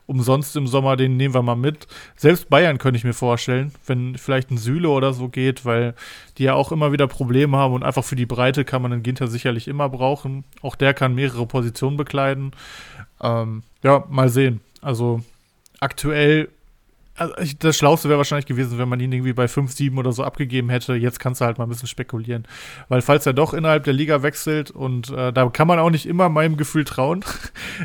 umsonst im Sommer, den nehmen wir mal mit. Selbst Bayern könnte ich mir vorstellen, wenn vielleicht ein Süle oder so geht, weil die ja auch immer wieder Probleme haben und einfach für die Breite kann man den Ginter sicherlich immer brauchen. Auch der kann mehrere Positionen bekleiden. Ähm, ja, mal sehen. Also aktuell also ich, das Schlauste wäre wahrscheinlich gewesen, wenn man ihn irgendwie bei 5, 7 oder so abgegeben hätte. Jetzt kannst du halt mal ein bisschen spekulieren. Weil falls er doch innerhalb der Liga wechselt und äh, da kann man auch nicht immer meinem Gefühl trauen.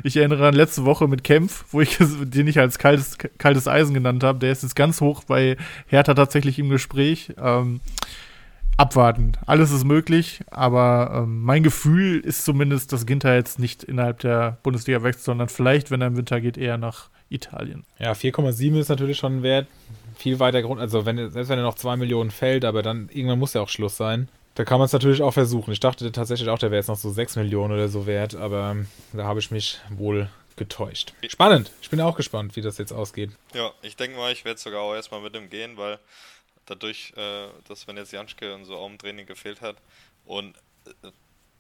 Ich erinnere an letzte Woche mit Kempf, wo ich den ich als kaltes, kaltes Eisen genannt habe. Der ist jetzt ganz hoch bei Hertha tatsächlich im Gespräch. Ähm, abwarten. Alles ist möglich, aber ähm, mein Gefühl ist zumindest, dass Ginter jetzt nicht innerhalb der Bundesliga wechselt, sondern vielleicht, wenn er im Winter geht, eher nach Italien. Ja, 4,7 ist natürlich schon ein Wert. Viel weiter Grund, also wenn, selbst wenn er noch 2 Millionen fällt, aber dann irgendwann muss ja auch Schluss sein. Da kann man es natürlich auch versuchen. Ich dachte tatsächlich auch, der wäre jetzt noch so 6 Millionen oder so wert, aber ähm, da habe ich mich wohl getäuscht. Spannend. Ich bin auch gespannt, wie das jetzt ausgeht. Ja, ich denke mal, ich werde sogar auch erstmal mit ihm gehen, weil dadurch, äh, dass wenn jetzt Janschke und so auch im Training gefehlt hat und äh,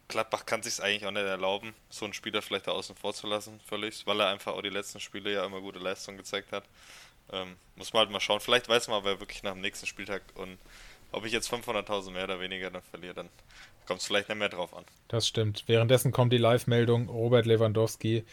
Gladbach kann sich eigentlich auch nicht erlauben, so einen Spieler vielleicht da außen vor zu lassen, völlig, weil er einfach auch die letzten Spiele ja immer gute Leistungen gezeigt hat. Ähm, muss man halt mal schauen. Vielleicht weiß man aber wirklich nach dem nächsten Spieltag und ob ich jetzt 500.000 mehr oder weniger dann verliere, dann kommt es vielleicht nicht mehr drauf an. Das stimmt. Währenddessen kommt die Live-Meldung, Robert Lewandowski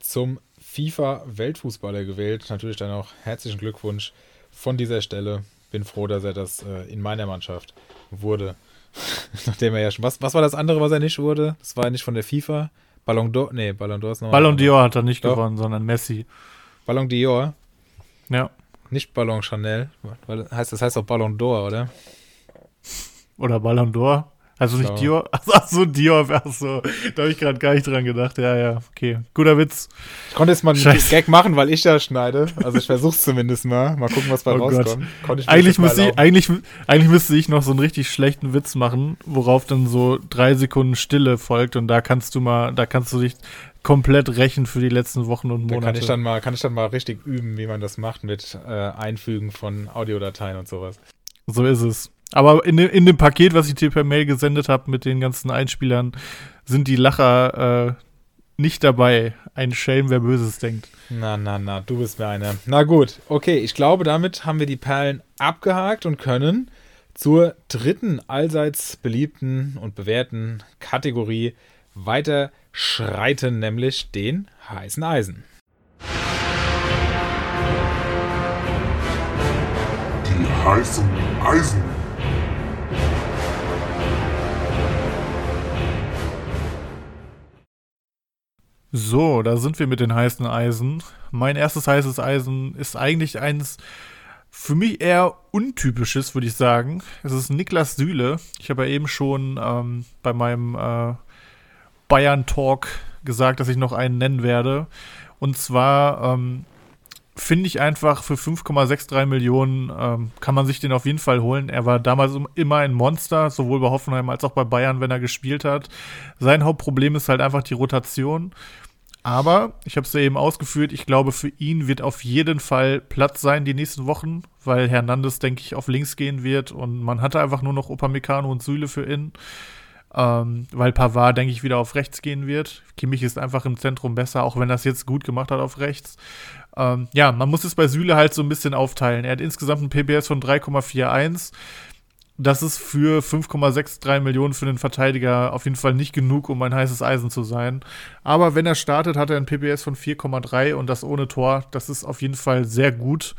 zum FIFA-Weltfußballer gewählt. Natürlich dann auch herzlichen Glückwunsch von dieser Stelle. Bin froh, dass er das äh, in meiner Mannschaft wurde. Nachdem er ja schon. Was, was war das andere, was er nicht wurde? Das war ja nicht von der FIFA. Ballon d'Or. Nee, Ballon d'Or ist noch. Ballon d'Or hat er nicht Doch. gewonnen, sondern Messi. Ballon d'Or? Ja. Nicht Ballon Chanel. Weil, heißt, das heißt auch Ballon d'Or, oder? Oder Ballon d'Or? Also nicht. Dior? Ach so, Dior. Ach so, da habe ich gerade gar nicht dran gedacht. Ja, ja, okay. Guter Witz. Ich konnte jetzt mal einen Scheiße. Gag machen, weil ich da schneide. Also ich versuche es zumindest mal. Mal gucken, was bei oh rauskommt. eigentlich, müsste ich, eigentlich, eigentlich müsste ich noch so einen richtig schlechten Witz machen, worauf dann so drei Sekunden Stille folgt und da kannst du mal, da kannst du dich komplett rächen für die letzten Wochen und Monate. Da kann ich dann mal, kann ich dann mal richtig üben, wie man das macht mit äh, Einfügen von Audiodateien und sowas. So ist es. Aber in, in dem Paket, was ich dir per Mail gesendet habe mit den ganzen Einspielern, sind die Lacher äh, nicht dabei. Ein Schelm, wer Böses denkt. Na, na, na, du bist mir einer. Na gut, okay, ich glaube, damit haben wir die Perlen abgehakt und können zur dritten allseits beliebten und bewährten Kategorie weiter schreiten, nämlich den heißen Eisen. Die heißen Eisen. So, da sind wir mit den heißen Eisen. Mein erstes heißes Eisen ist eigentlich eins für mich eher untypisches, würde ich sagen. Es ist Niklas Süle. Ich habe ja eben schon ähm, bei meinem äh, Bayern-Talk gesagt, dass ich noch einen nennen werde. Und zwar ähm, finde ich einfach für 5,63 Millionen ähm, kann man sich den auf jeden Fall holen. Er war damals immer ein Monster, sowohl bei Hoffenheim als auch bei Bayern, wenn er gespielt hat. Sein Hauptproblem ist halt einfach die Rotation. Aber ich habe es ja eben ausgeführt, ich glaube, für ihn wird auf jeden Fall Platz sein die nächsten Wochen, weil Hernandez, denke ich, auf links gehen wird und man hatte einfach nur noch Upamecano und Süle für ihn. Ähm, weil Pavard, denke ich, wieder auf rechts gehen wird. Kimmich ist einfach im Zentrum besser, auch wenn er es jetzt gut gemacht hat auf rechts. Ähm, ja, man muss es bei Süle halt so ein bisschen aufteilen. Er hat insgesamt einen PBS von 3,41 das ist für 5,63 Millionen für den Verteidiger auf jeden Fall nicht genug, um ein heißes Eisen zu sein. Aber wenn er startet, hat er ein PPS von 4,3 und das ohne Tor. Das ist auf jeden Fall sehr gut.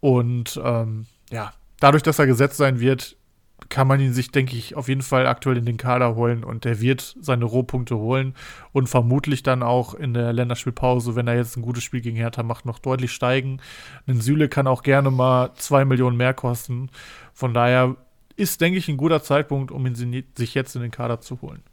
Und ähm, ja, dadurch, dass er gesetzt sein wird, kann man ihn sich, denke ich, auf jeden Fall aktuell in den Kader holen und er wird seine Rohpunkte holen und vermutlich dann auch in der Länderspielpause, wenn er jetzt ein gutes Spiel gegen Hertha macht, noch deutlich steigen. Ein Süle kann auch gerne mal zwei Millionen mehr kosten. Von daher ist, denke ich, ein guter Zeitpunkt, um ihn sich jetzt in den Kader zu holen.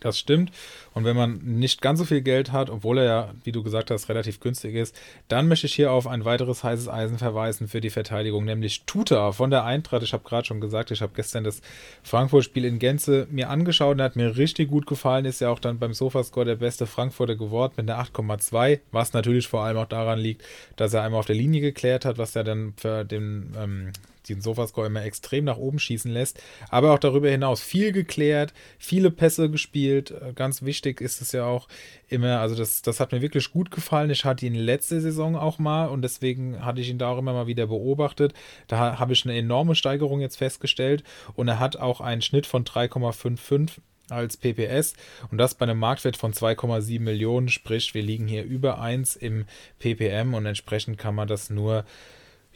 Das stimmt. Und wenn man nicht ganz so viel Geld hat, obwohl er ja, wie du gesagt hast, relativ günstig ist, dann möchte ich hier auf ein weiteres heißes Eisen verweisen für die Verteidigung, nämlich Tuta von der Eintracht. Ich habe gerade schon gesagt, ich habe gestern das Frankfurt-Spiel in Gänze mir angeschaut und hat mir richtig gut gefallen. Ist ja auch dann beim Sofascore der beste Frankfurter geworden mit einer 8,2, was natürlich vor allem auch daran liegt, dass er einmal auf der Linie geklärt hat, was ja dann für den ähm, den Sofascore immer extrem nach oben schießen lässt. Aber auch darüber hinaus viel geklärt, viele Pässe gespielt. Äh, ganz wichtig ist es ja auch immer, also das, das hat mir wirklich gut gefallen. Ich hatte ihn letzte Saison auch mal und deswegen hatte ich ihn da auch immer mal wieder beobachtet. Da habe ich eine enorme Steigerung jetzt festgestellt und er hat auch einen Schnitt von 3,55 als PPS und das bei einem Marktwert von 2,7 Millionen, sprich wir liegen hier über 1 im PPM und entsprechend kann man das nur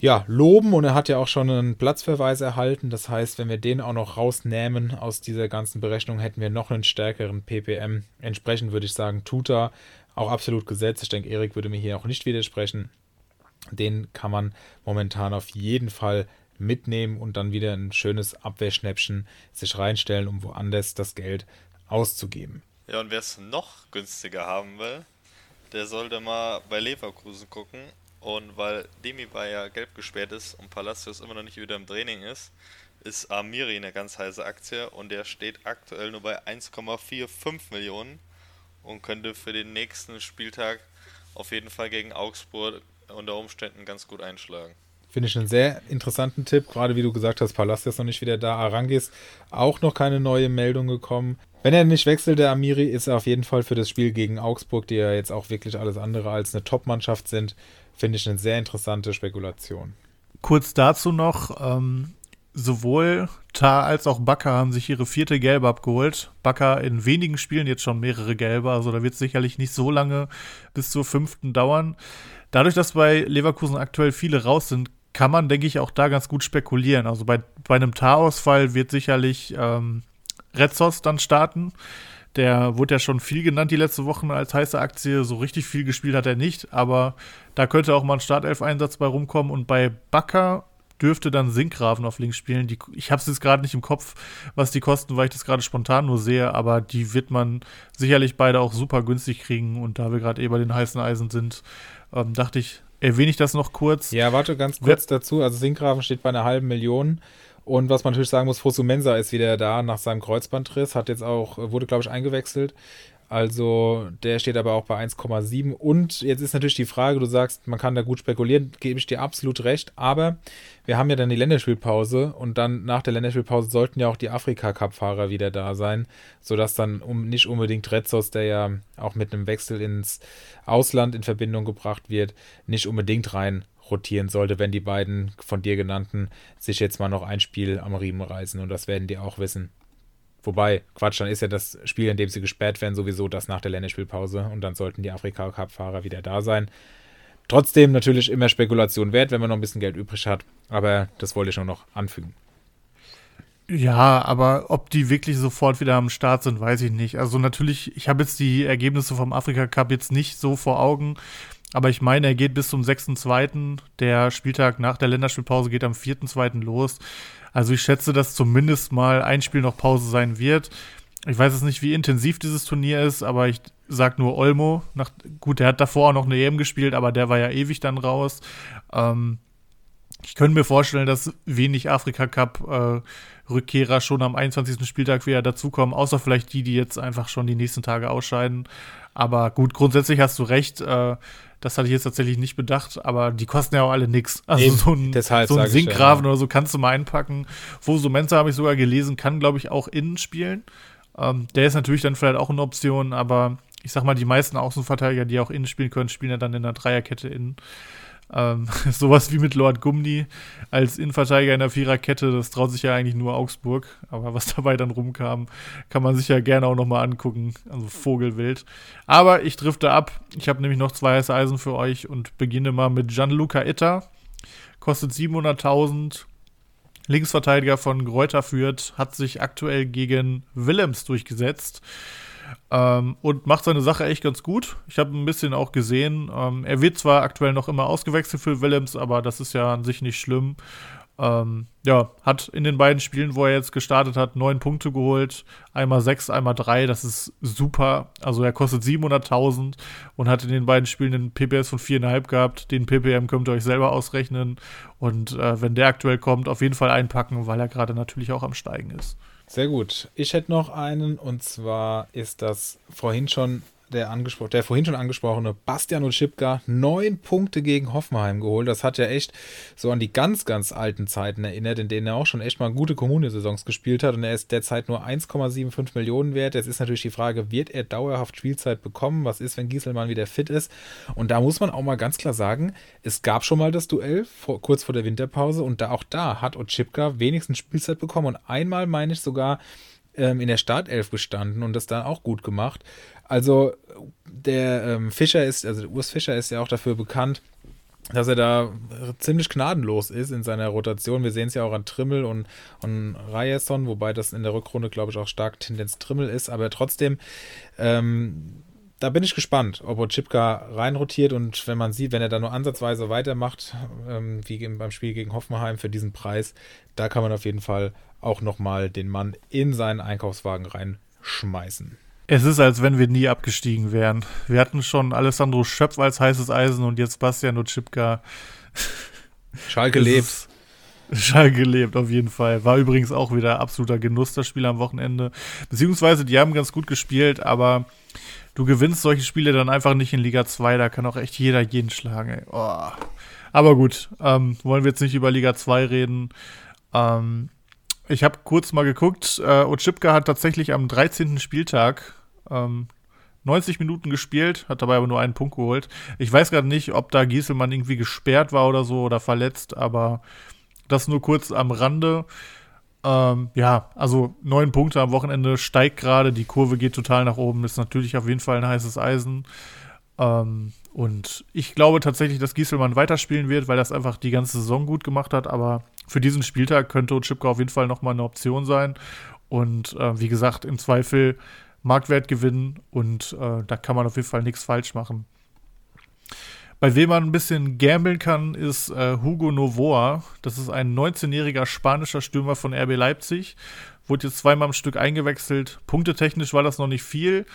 ja, loben und er hat ja auch schon einen Platzverweis erhalten. Das heißt, wenn wir den auch noch rausnehmen aus dieser ganzen Berechnung, hätten wir noch einen stärkeren PPM. Entsprechend würde ich sagen, Tuta auch absolut gesetzt. Ich denke, Erik würde mir hier auch nicht widersprechen. Den kann man momentan auf jeden Fall mitnehmen und dann wieder ein schönes Abwehrschnäppchen sich reinstellen, um woanders das Geld auszugeben. Ja, und wer es noch günstiger haben will, der sollte mal bei Leverkusen gucken. Und weil Demi ja gelb gesperrt ist und Palacios immer noch nicht wieder im Training ist, ist Amiri eine ganz heiße Aktie und der steht aktuell nur bei 1,45 Millionen und könnte für den nächsten Spieltag auf jeden Fall gegen Augsburg unter Umständen ganz gut einschlagen. Finde ich einen sehr interessanten Tipp, gerade wie du gesagt hast, Palacios noch nicht wieder da, Arangis auch noch keine neue Meldung gekommen. Wenn er nicht wechselt, der Amiri, ist er auf jeden Fall für das Spiel gegen Augsburg, die ja jetzt auch wirklich alles andere als eine Top-Mannschaft sind, finde ich eine sehr interessante Spekulation. Kurz dazu noch, ähm, sowohl Tar als auch Bakker haben sich ihre vierte Gelbe abgeholt. Bakker in wenigen Spielen jetzt schon mehrere Gelbe, also da wird es sicherlich nicht so lange bis zur fünften dauern. Dadurch, dass bei Leverkusen aktuell viele raus sind, kann man, denke ich, auch da ganz gut spekulieren. Also bei, bei einem Tar-Ausfall wird sicherlich ähm, Retzos dann starten. Der wurde ja schon viel genannt die letzten Wochen als heiße Aktie. So richtig viel gespielt hat er nicht, aber da könnte auch mal ein Startelf-Einsatz bei rumkommen. Und bei Bakker dürfte dann Sinkgraven auf links spielen. Die, ich habe es jetzt gerade nicht im Kopf, was die kosten, weil ich das gerade spontan nur sehe, aber die wird man sicherlich beide auch super günstig kriegen. Und da wir gerade eh bei den heißen Eisen sind, ähm, dachte ich, erwähne ich das noch kurz. Ja, warte ganz kurz dazu. Also Sinkgraven steht bei einer halben Million. Und was man natürlich sagen muss, Fosu Mensa ist wieder da nach seinem Kreuzbandriss, hat jetzt auch, wurde glaube ich eingewechselt. Also der steht aber auch bei 1,7. Und jetzt ist natürlich die Frage, du sagst, man kann da gut spekulieren, gebe ich dir absolut recht. Aber wir haben ja dann die Länderspielpause und dann nach der Länderspielpause sollten ja auch die Afrika-Cup-Fahrer wieder da sein, sodass dann um, nicht unbedingt Retzos, der ja auch mit einem Wechsel ins Ausland in Verbindung gebracht wird, nicht unbedingt rein rotieren sollte, wenn die beiden von dir genannten sich jetzt mal noch ein Spiel am Riemen reißen und das werden die auch wissen. Wobei, Quatsch, dann ist ja das Spiel, in dem sie gesperrt werden, sowieso das nach der Länderspielpause und dann sollten die Afrika-Cup-Fahrer wieder da sein. Trotzdem natürlich immer Spekulation wert, wenn man noch ein bisschen Geld übrig hat, aber das wollte ich nur noch anfügen. Ja, aber ob die wirklich sofort wieder am Start sind, weiß ich nicht. Also natürlich, ich habe jetzt die Ergebnisse vom Afrika Cup jetzt nicht so vor Augen, aber ich meine, er geht bis zum 6.2. Der Spieltag nach der Länderspielpause geht am 4.2. los. Also ich schätze, dass zumindest mal ein Spiel noch Pause sein wird. Ich weiß jetzt nicht, wie intensiv dieses Turnier ist, aber ich sag nur Olmo. Nach, gut, der hat davor auch noch eine EM gespielt, aber der war ja ewig dann raus. Ähm, ich könnte mir vorstellen, dass wenig Afrika Cup äh, schon am 21. Spieltag wieder dazukommen, außer vielleicht die, die jetzt einfach schon die nächsten Tage ausscheiden. Aber gut, grundsätzlich hast du recht. Äh, das hatte ich jetzt tatsächlich nicht bedacht, aber die kosten ja auch alle nichts. Also Eben, so ein, so ein Sinkgraven ja. oder so kannst du mal einpacken. Fosu Mensa habe ich sogar gelesen, kann, glaube ich, auch innen spielen. Ähm, der ist natürlich dann vielleicht auch eine Option, aber ich sag mal, die meisten Außenverteidiger, die auch innen spielen können, spielen ja dann in der Dreierkette innen. Ähm, sowas wie mit Lord Gumni als Innenverteidiger in der Viererkette, das traut sich ja eigentlich nur Augsburg. Aber was dabei dann rumkam, kann man sich ja gerne auch nochmal angucken. Also Vogelwild. Aber ich drifte ab. Ich habe nämlich noch zwei heiße Eisen für euch und beginne mal mit Gianluca Itta. Kostet 700.000. Linksverteidiger von Gräuter führt, hat sich aktuell gegen Willems durchgesetzt. Ähm, und macht seine Sache echt ganz gut. Ich habe ein bisschen auch gesehen, ähm, er wird zwar aktuell noch immer ausgewechselt für Willems, aber das ist ja an sich nicht schlimm. Ähm, ja, hat in den beiden Spielen, wo er jetzt gestartet hat, neun Punkte geholt. Einmal sechs, einmal drei. Das ist super. Also er kostet 700.000 und hat in den beiden Spielen einen PPS von viereinhalb gehabt. Den PPM könnt ihr euch selber ausrechnen. Und äh, wenn der aktuell kommt, auf jeden Fall einpacken, weil er gerade natürlich auch am Steigen ist. Sehr gut. Ich hätte noch einen und zwar ist das vorhin schon der, angespro der vorhin schon angesprochene Bastian Schipka neun Punkte gegen Hoffenheim geholt. Das hat ja echt so an die ganz, ganz alten Zeiten erinnert, in denen er auch schon echt mal gute Kommune-Saisons gespielt hat. Und er ist derzeit nur 1,75 Millionen wert. Jetzt ist natürlich die Frage, wird er dauerhaft Spielzeit bekommen? Was ist, wenn Gieselmann wieder fit ist? Und da muss man auch mal ganz klar sagen, es gab schon mal das Duell vor, kurz vor der Winterpause und da auch da hat Otschipka wenigstens Spielzeit bekommen. Und einmal meine ich sogar, ähm, in der Startelf gestanden und das dann auch gut gemacht. Also der ähm, Fischer ist, also Urs Fischer ist ja auch dafür bekannt, dass er da ziemlich gnadenlos ist in seiner Rotation. Wir sehen es ja auch an Trimmel und, und Ryerson, wobei das in der Rückrunde, glaube ich, auch stark Tendenz Trimmel ist. Aber trotzdem, ähm, da bin ich gespannt, ob Ochipka reinrotiert und wenn man sieht, wenn er da nur ansatzweise weitermacht, ähm, wie beim Spiel gegen Hoffenheim für diesen Preis, da kann man auf jeden Fall auch nochmal den Mann in seinen Einkaufswagen reinschmeißen. Es ist, als wenn wir nie abgestiegen wären. Wir hatten schon Alessandro Schöpf als heißes Eisen und jetzt Bastian Ochipka. Schalke lebt. Schalke lebt, auf jeden Fall. War übrigens auch wieder absoluter Genuss, das Spiel am Wochenende. Beziehungsweise, die haben ganz gut gespielt, aber du gewinnst solche Spiele dann einfach nicht in Liga 2, da kann auch echt jeder jeden schlagen. Oh. Aber gut, ähm, wollen wir jetzt nicht über Liga 2 reden. Ähm, ich habe kurz mal geguckt, äh, Ochipka hat tatsächlich am 13. Spieltag ähm, 90 Minuten gespielt, hat dabei aber nur einen Punkt geholt. Ich weiß gerade nicht, ob da Gieselmann irgendwie gesperrt war oder so oder verletzt, aber das nur kurz am Rande. Ähm, ja, also neun Punkte am Wochenende steigt gerade, die Kurve geht total nach oben, ist natürlich auf jeden Fall ein heißes Eisen. Ähm, und ich glaube tatsächlich, dass Gieselmann weiterspielen wird, weil das einfach die ganze Saison gut gemacht hat. Aber für diesen Spieltag könnte Chipka auf jeden Fall nochmal eine Option sein. Und äh, wie gesagt, im Zweifel Marktwert gewinnen und äh, da kann man auf jeden Fall nichts falsch machen. Bei wem man ein bisschen gambeln kann, ist äh, Hugo Novoa. Das ist ein 19-jähriger spanischer Stürmer von RB Leipzig. Wurde jetzt zweimal am Stück eingewechselt. Punktetechnisch war das noch nicht viel.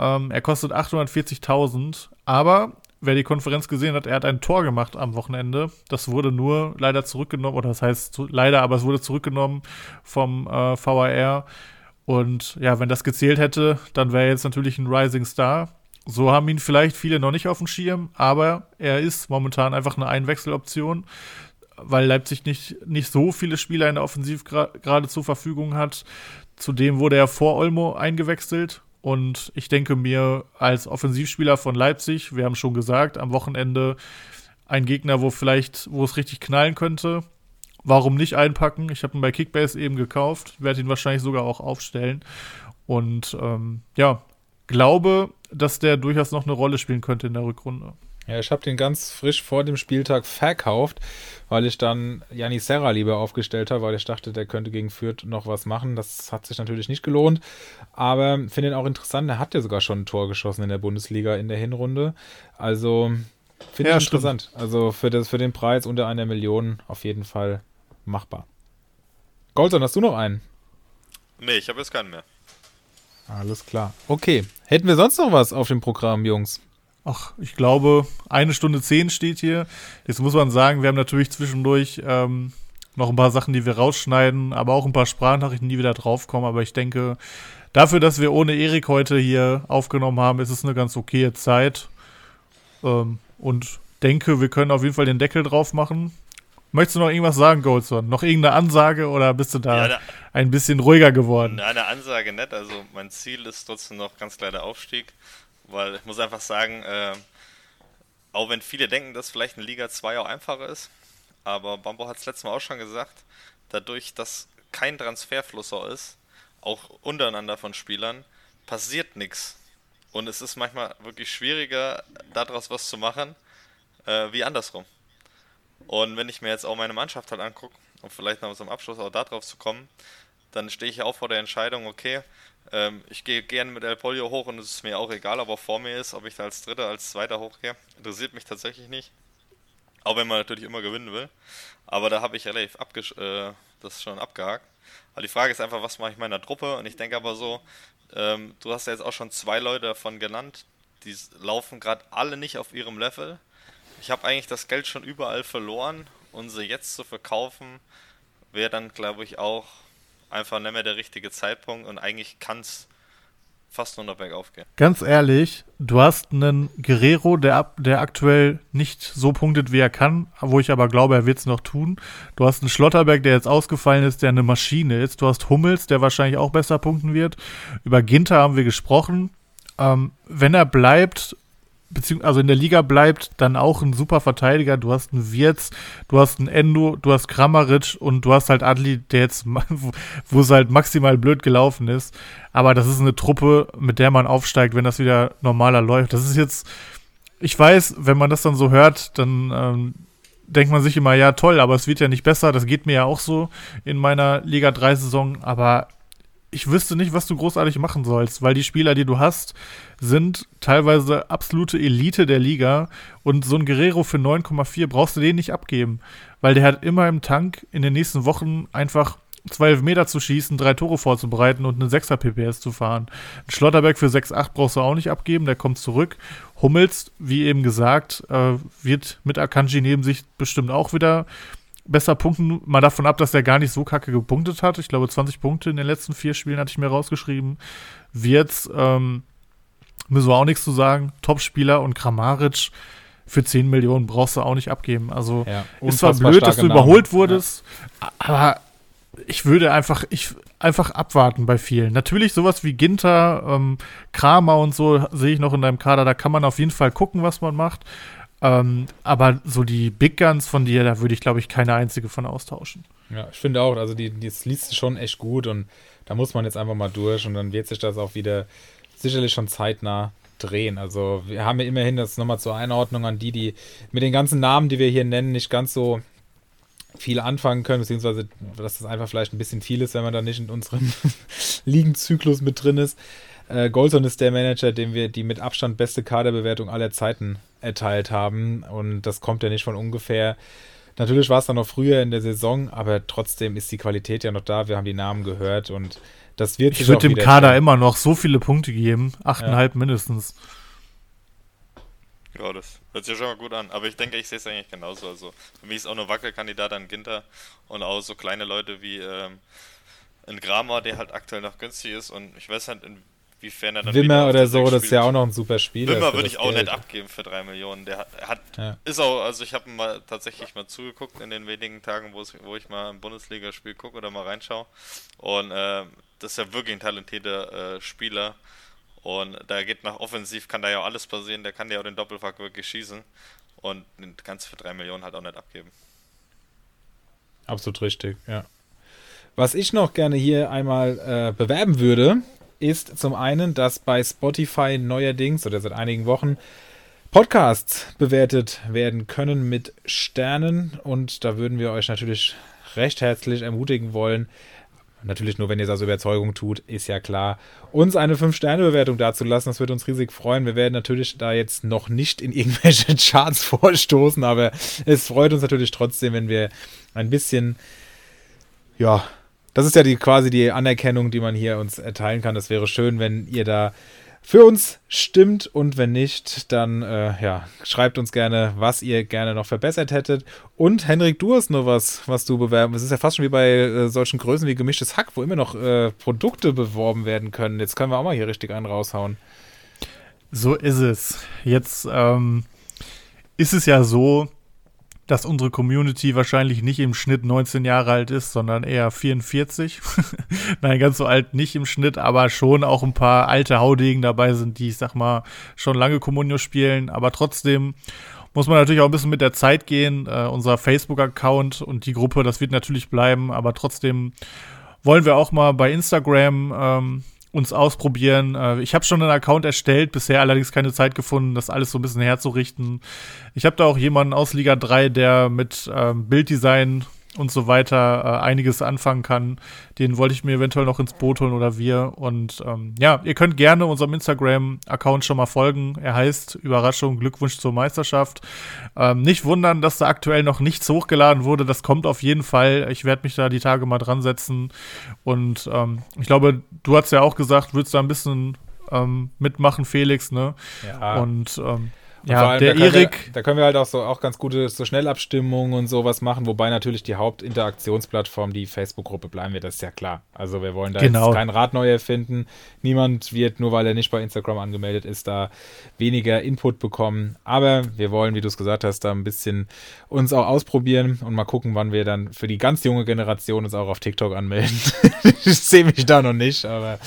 Ähm, er kostet 840.000. Aber wer die Konferenz gesehen hat, er hat ein Tor gemacht am Wochenende. Das wurde nur leider zurückgenommen, oder das heißt zu, leider, aber es wurde zurückgenommen vom äh, VAR. Und ja, wenn das gezählt hätte, dann wäre er jetzt natürlich ein Rising Star. So haben ihn vielleicht viele noch nicht auf dem Schirm, aber er ist momentan einfach eine Einwechseloption, weil Leipzig nicht, nicht so viele Spieler in der Offensiv gerade zur Verfügung hat. Zudem wurde er vor Olmo eingewechselt und ich denke mir, als Offensivspieler von Leipzig, wir haben schon gesagt, am Wochenende ein Gegner, wo vielleicht, wo es richtig knallen könnte. Warum nicht einpacken? Ich habe ihn bei Kickbase eben gekauft, werde ihn wahrscheinlich sogar auch aufstellen. Und ähm, ja, glaube, dass der durchaus noch eine Rolle spielen könnte in der Rückrunde. Ja, ich habe den ganz frisch vor dem Spieltag verkauft, weil ich dann Janni Serra lieber aufgestellt habe, weil ich dachte, der könnte gegen Fürth noch was machen. Das hat sich natürlich nicht gelohnt, aber finde ihn auch interessant. Er hat ja sogar schon ein Tor geschossen in der Bundesliga in der Hinrunde. Also finde ja, ich interessant. Stimmt. Also für, das, für den Preis unter einer Million auf jeden Fall machbar. Goldson, hast du noch einen? Nee, ich habe jetzt keinen mehr. Alles klar. Okay. Hätten wir sonst noch was auf dem Programm, Jungs? Ach, ich glaube, eine Stunde zehn steht hier. Jetzt muss man sagen, wir haben natürlich zwischendurch ähm, noch ein paar Sachen, die wir rausschneiden, aber auch ein paar Sprachnachrichten, die wieder draufkommen. Aber ich denke, dafür, dass wir ohne Erik heute hier aufgenommen haben, ist es eine ganz okaye Zeit. Ähm, und denke, wir können auf jeden Fall den Deckel drauf machen. Möchtest du noch irgendwas sagen, Goldson? Noch irgendeine Ansage oder bist du da, ja, da ein bisschen ruhiger geworden? Eine Ansage nicht. Also mein Ziel ist trotzdem noch ganz klar der Aufstieg. Weil ich muss einfach sagen, äh, auch wenn viele denken, dass vielleicht eine Liga 2 auch einfacher ist, aber Bambo hat es letztes Mal auch schon gesagt, dadurch, dass kein Transferfluss ist, auch untereinander von Spielern, passiert nichts. Und es ist manchmal wirklich schwieriger, daraus was zu machen, äh, wie andersrum. Und wenn ich mir jetzt auch meine Mannschaft halt angucke, um vielleicht noch zum Abschluss auch darauf zu kommen, dann stehe ich auch vor der Entscheidung, okay, ähm, ich gehe gerne mit El Polio hoch und es ist mir auch egal, ob er vor mir ist, ob ich da als Dritter, als Zweiter hochgehe. Interessiert mich tatsächlich nicht. Auch wenn man natürlich immer gewinnen will. Aber da habe ich relativ äh, das schon abgehakt. Aber die Frage ist einfach, was mache ich meiner Truppe? Und ich denke aber so, ähm, du hast ja jetzt auch schon zwei Leute davon genannt, die laufen gerade alle nicht auf ihrem Level. Ich habe eigentlich das Geld schon überall verloren und sie jetzt zu verkaufen, wäre dann, glaube ich, auch einfach nicht mehr der richtige Zeitpunkt und eigentlich kann es fast nur noch bergauf gehen. Ganz ehrlich, du hast einen Guerrero, der, der aktuell nicht so punktet, wie er kann, wo ich aber glaube, er wird es noch tun. Du hast einen Schlotterberg, der jetzt ausgefallen ist, der eine Maschine ist. Du hast Hummels, der wahrscheinlich auch besser punkten wird. Über Ginter haben wir gesprochen. Ähm, wenn er bleibt, also in der Liga bleibt, dann auch ein super Verteidiger. Du hast einen Wirtz, du hast einen Endo, du hast Kramaric und du hast halt Adli, der jetzt, wo es halt maximal blöd gelaufen ist. Aber das ist eine Truppe, mit der man aufsteigt, wenn das wieder normaler läuft. Das ist jetzt ich weiß, wenn man das dann so hört, dann ähm, denkt man sich immer, ja toll, aber es wird ja nicht besser. Das geht mir ja auch so in meiner Liga 3-Saison. Aber ich wüsste nicht, was du großartig machen sollst, weil die Spieler, die du hast, sind teilweise absolute Elite der Liga. Und so ein Guerrero für 9,4 brauchst du den nicht abgeben, weil der hat immer im Tank in den nächsten Wochen einfach zwei Meter zu schießen, drei Tore vorzubereiten und einen 6er PPS zu fahren. Ein Schlotterberg für 6,8 brauchst du auch nicht abgeben, der kommt zurück. Hummels, wie eben gesagt, äh, wird mit Akanji neben sich bestimmt auch wieder besser punkten. Mal davon ab, dass er gar nicht so kacke gepunktet hat. Ich glaube, 20 Punkte in den letzten vier Spielen hatte ich mir rausgeschrieben. Wirtz, ähm, müssen wir auch nichts zu sagen. Topspieler und Kramaric für 10 Millionen brauchst du auch nicht abgeben. Also Ja, ist zwar blöd, dass du starke überholt Namen. wurdest, aber ich würde einfach, ich einfach abwarten bei vielen. Natürlich sowas wie Ginter, ähm, Kramer und so sehe ich noch in deinem Kader. Da kann man auf jeden Fall gucken, was man macht. Ähm, aber so die Big Guns von dir, da würde ich, glaube ich, keine einzige von austauschen. Ja, ich finde auch, also die, das liest schon echt gut und da muss man jetzt einfach mal durch und dann wird sich das auch wieder sicherlich schon zeitnah drehen. Also wir haben ja immerhin das nochmal zur Einordnung an die, die mit den ganzen Namen, die wir hier nennen, nicht ganz so viel anfangen können, beziehungsweise dass das einfach vielleicht ein bisschen viel ist, wenn man da nicht in unserem Ligenzyklus mit drin ist. Äh, Golson ist der Manager, dem wir die mit Abstand beste Kaderbewertung aller Zeiten erteilt haben und das kommt ja nicht von ungefähr. Natürlich war es dann noch früher in der Saison, aber trotzdem ist die Qualität ja noch da. Wir haben die Namen gehört und das wird Ich würde dem Kader stellen. immer noch so viele Punkte geben. Achteinhalb mindestens. Ja, das hört sich ja schon mal gut an. Aber ich denke, ich sehe es eigentlich genauso. Also für mich ist auch nur Wackelkandidat an Ginter und auch so kleine Leute wie ähm, ein Gramer, der halt aktuell noch günstig ist und ich weiß halt, inwiefern er dann Wimmer oder der so, das ist ja auch noch ein super Spieler. Wimmer würde ich auch Geld. nicht abgeben für 3 Millionen. Der hat, hat Ja. ist auch, also ich habe mal tatsächlich mal zugeguckt in den wenigen Tagen, wo es- wo ich mal ein Bundesligaspiel gucke oder mal reinschaue. Und ähm, das ist ja wirklich ein talentierter äh, Spieler. Und da geht nach offensiv, kann da ja auch alles passieren. Der kann ja auch den Doppelpack wirklich schießen. Und den kannst du für 3 Millionen halt auch nicht abgeben. Absolut richtig, ja. Was ich noch gerne hier einmal äh, bewerben würde, ist zum einen, dass bei Spotify neuerdings oder seit einigen Wochen Podcasts bewertet werden können mit Sternen und da würden wir euch natürlich recht herzlich ermutigen wollen, natürlich nur, wenn ihr es aus Überzeugung tut, ist ja klar, uns eine 5-Sterne-Bewertung dazulassen. Das würde uns riesig freuen. Wir werden natürlich da jetzt noch nicht in irgendwelche Charts vorstoßen, aber es freut uns natürlich trotzdem, wenn wir ein bisschen, ja, das ist ja die, quasi die Anerkennung, die man hier uns erteilen kann. Das wäre schön, wenn ihr da für uns stimmt und wenn nicht, dann äh, ja, schreibt uns gerne, was ihr gerne noch verbessert hättet. Und Henrik, du hast noch was, was du bewerben. Es ist ja fast schon wie bei äh, solchen Größen wie gemischtes Hack, wo immer noch äh, Produkte beworben werden können. Jetzt können wir auch mal hier richtig einen raushauen. So ist es. Jetzt ähm, ist es ja so, dass unsere Community wahrscheinlich nicht im Schnitt 19 Jahre alt ist, sondern eher 44. Nein, ganz so alt nicht im Schnitt, aber schon auch ein paar alte Haudegen dabei sind, die, ich sag mal, schon lange Communio spielen. Aber trotzdem muss man natürlich auch ein bisschen mit der Zeit gehen. Äh, unser Facebook-Account und die Gruppe, das wird natürlich bleiben, aber trotzdem wollen wir auch mal bei Instagram ähm, uns ausprobieren. Äh, ich habe schon einen Account erstellt, bisher allerdings keine Zeit gefunden, das alles so ein bisschen herzurichten. Ich habe da auch jemanden aus Liga 3, der mit ähm, Bilddesign und so weiter äh, einiges anfangen kann. Den wollte ich mir eventuell noch ins Boot holen oder wir. Und ähm, ja, ihr könnt gerne unserem Instagram-Account schon mal folgen. Er heißt Überraschung, Glückwunsch zur Meisterschaft. Ähm, nicht wundern, dass da aktuell noch nichts hochgeladen wurde. Das kommt auf jeden Fall. Ich werde mich da die Tage mal dran setzen. Und ähm, ich glaube, du hast ja auch gesagt, würdest da ein bisschen ähm, mitmachen, Felix, ne? Ja. Und ähm, Und ja, allem, der da Erik. Wir, da können wir halt auch so auch ganz gute so Schnellabstimmungen und sowas machen, wobei natürlich die Hauptinteraktionsplattform die Facebook-Gruppe bleiben wird, das ist ja klar. Also wir wollen da Genau. jetzt kein Rad neu erfinden. Niemand wird, nur weil er nicht bei Instagram angemeldet ist, da weniger Input bekommen. Aber wir wollen, wie du es gesagt hast, da ein bisschen uns auch ausprobieren und mal gucken, wann wir dann für die ganz junge Generation uns auch auf TikTok anmelden. ich sehe mich da noch nicht, aber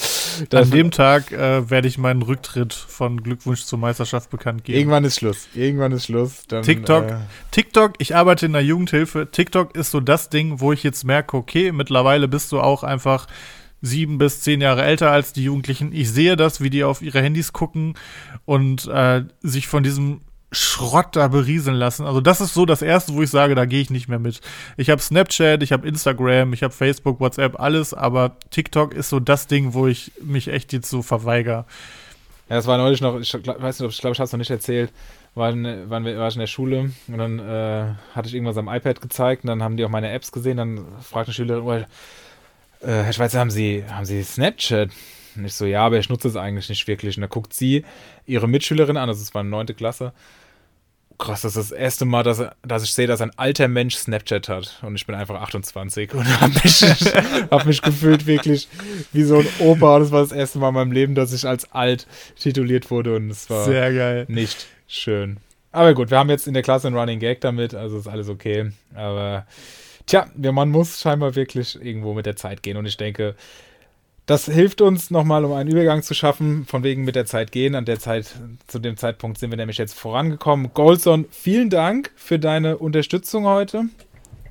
An dem Tag äh, werde ich meinen Rücktritt von Glückwunsch zur Meisterschaft bekannt geben. irgendwann ist Schluss. Irgendwann ist Schluss. Dann, TikTok, äh, TikTok, ich arbeite in der Jugendhilfe. TikTok ist so das Ding, wo ich jetzt merke, okay, mittlerweile bist du auch einfach sieben bis zehn Jahre älter als die Jugendlichen. Ich sehe das, wie die auf ihre Handys gucken und äh, sich von diesem Schrott da berieseln lassen. Also das ist so das Erste, wo ich sage, da gehe ich nicht mehr mit. Ich habe Snapchat, ich habe Instagram, ich habe Facebook, WhatsApp, alles, aber TikTok ist so das Ding, wo ich mich echt jetzt so verweigere. Ja, das war neulich noch, ich weiß nicht, ich glaube, ich habe es noch nicht erzählt, war, waren wir, war ich in der Schule und dann äh, hatte ich irgendwas am iPad gezeigt und dann haben die auch meine Apps gesehen, dann fragte eine Schülerin, oh, äh, Herr Schweizer, haben Sie, haben Sie Snapchat? Und ich so, ja, aber ich nutze es eigentlich nicht wirklich. Und da guckt sie ihre Mitschülerin an, also es war neunte Klasse, krass, das ist das erste Mal, dass, dass ich sehe, dass ein alter Mensch Snapchat hat. Und ich bin einfach 28 und habe mich, hab mich gefühlt wirklich wie so ein Opa. Und das war das erste Mal in meinem Leben, dass ich als alt tituliert wurde. Und es war Sehr geil. nicht schön. Aber gut, wir haben jetzt in der Klasse einen Running Gag damit, also ist alles okay. Aber tja, man muss scheinbar wirklich irgendwo mit der Zeit gehen. Und ich denke, das hilft uns nochmal, um einen Übergang zu schaffen, von wegen mit der Zeit gehen. An der Zeit, zu dem Zeitpunkt sind wir nämlich jetzt vorangekommen. Goldson, vielen Dank für deine Unterstützung heute.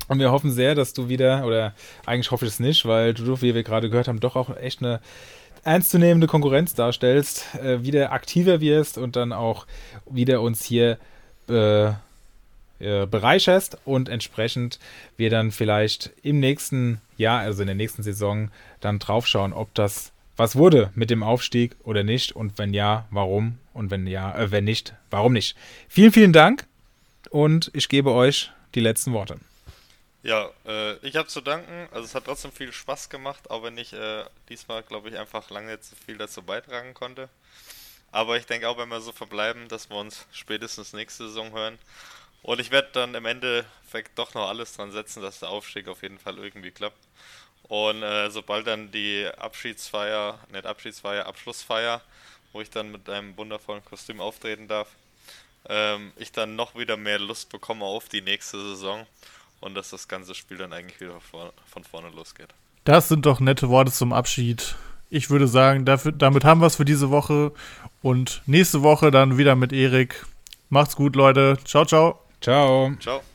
Und wir hoffen sehr, dass du wieder, oder eigentlich hoffe ich es nicht, weil du, wie wir gerade gehört haben, doch auch echt eine ernstzunehmende Konkurrenz darstellst, äh, wieder aktiver wirst und dann auch wieder uns hier äh, äh, bereicherst und entsprechend wir dann vielleicht im nächsten Jahr, also in der nächsten Saison, dann draufschauen, ob das was wurde mit dem Aufstieg oder nicht und wenn ja, warum und wenn ja, äh, wenn nicht, warum nicht. Vielen, vielen Dank und ich gebe euch die letzten Worte. Ja, äh, ich habe zu danken. Also es hat trotzdem viel Spaß gemacht, auch wenn ich äh, diesmal, glaube ich, einfach lange zu viel dazu beitragen konnte. Aber ich denke auch, wenn wir so verbleiben, dass wir uns spätestens nächste Saison hören. Und ich werde dann im Endeffekt doch noch alles dran setzen, dass der Aufstieg auf jeden Fall irgendwie klappt. Und äh, sobald dann die Abschiedsfeier, nicht Abschiedsfeier, Abschlussfeier, wo ich dann mit einem wundervollen Kostüm auftreten darf, ähm, ich dann noch wieder mehr Lust bekomme auf die nächste Saison und dass das ganze Spiel dann eigentlich wieder von vorne losgeht. Das sind doch nette Worte zum Abschied. Ich würde sagen, dafür, damit haben wir es für diese Woche und nächste Woche dann wieder mit Erik. Macht's gut, Leute. Ciao, ciao. Ciao. Ciao.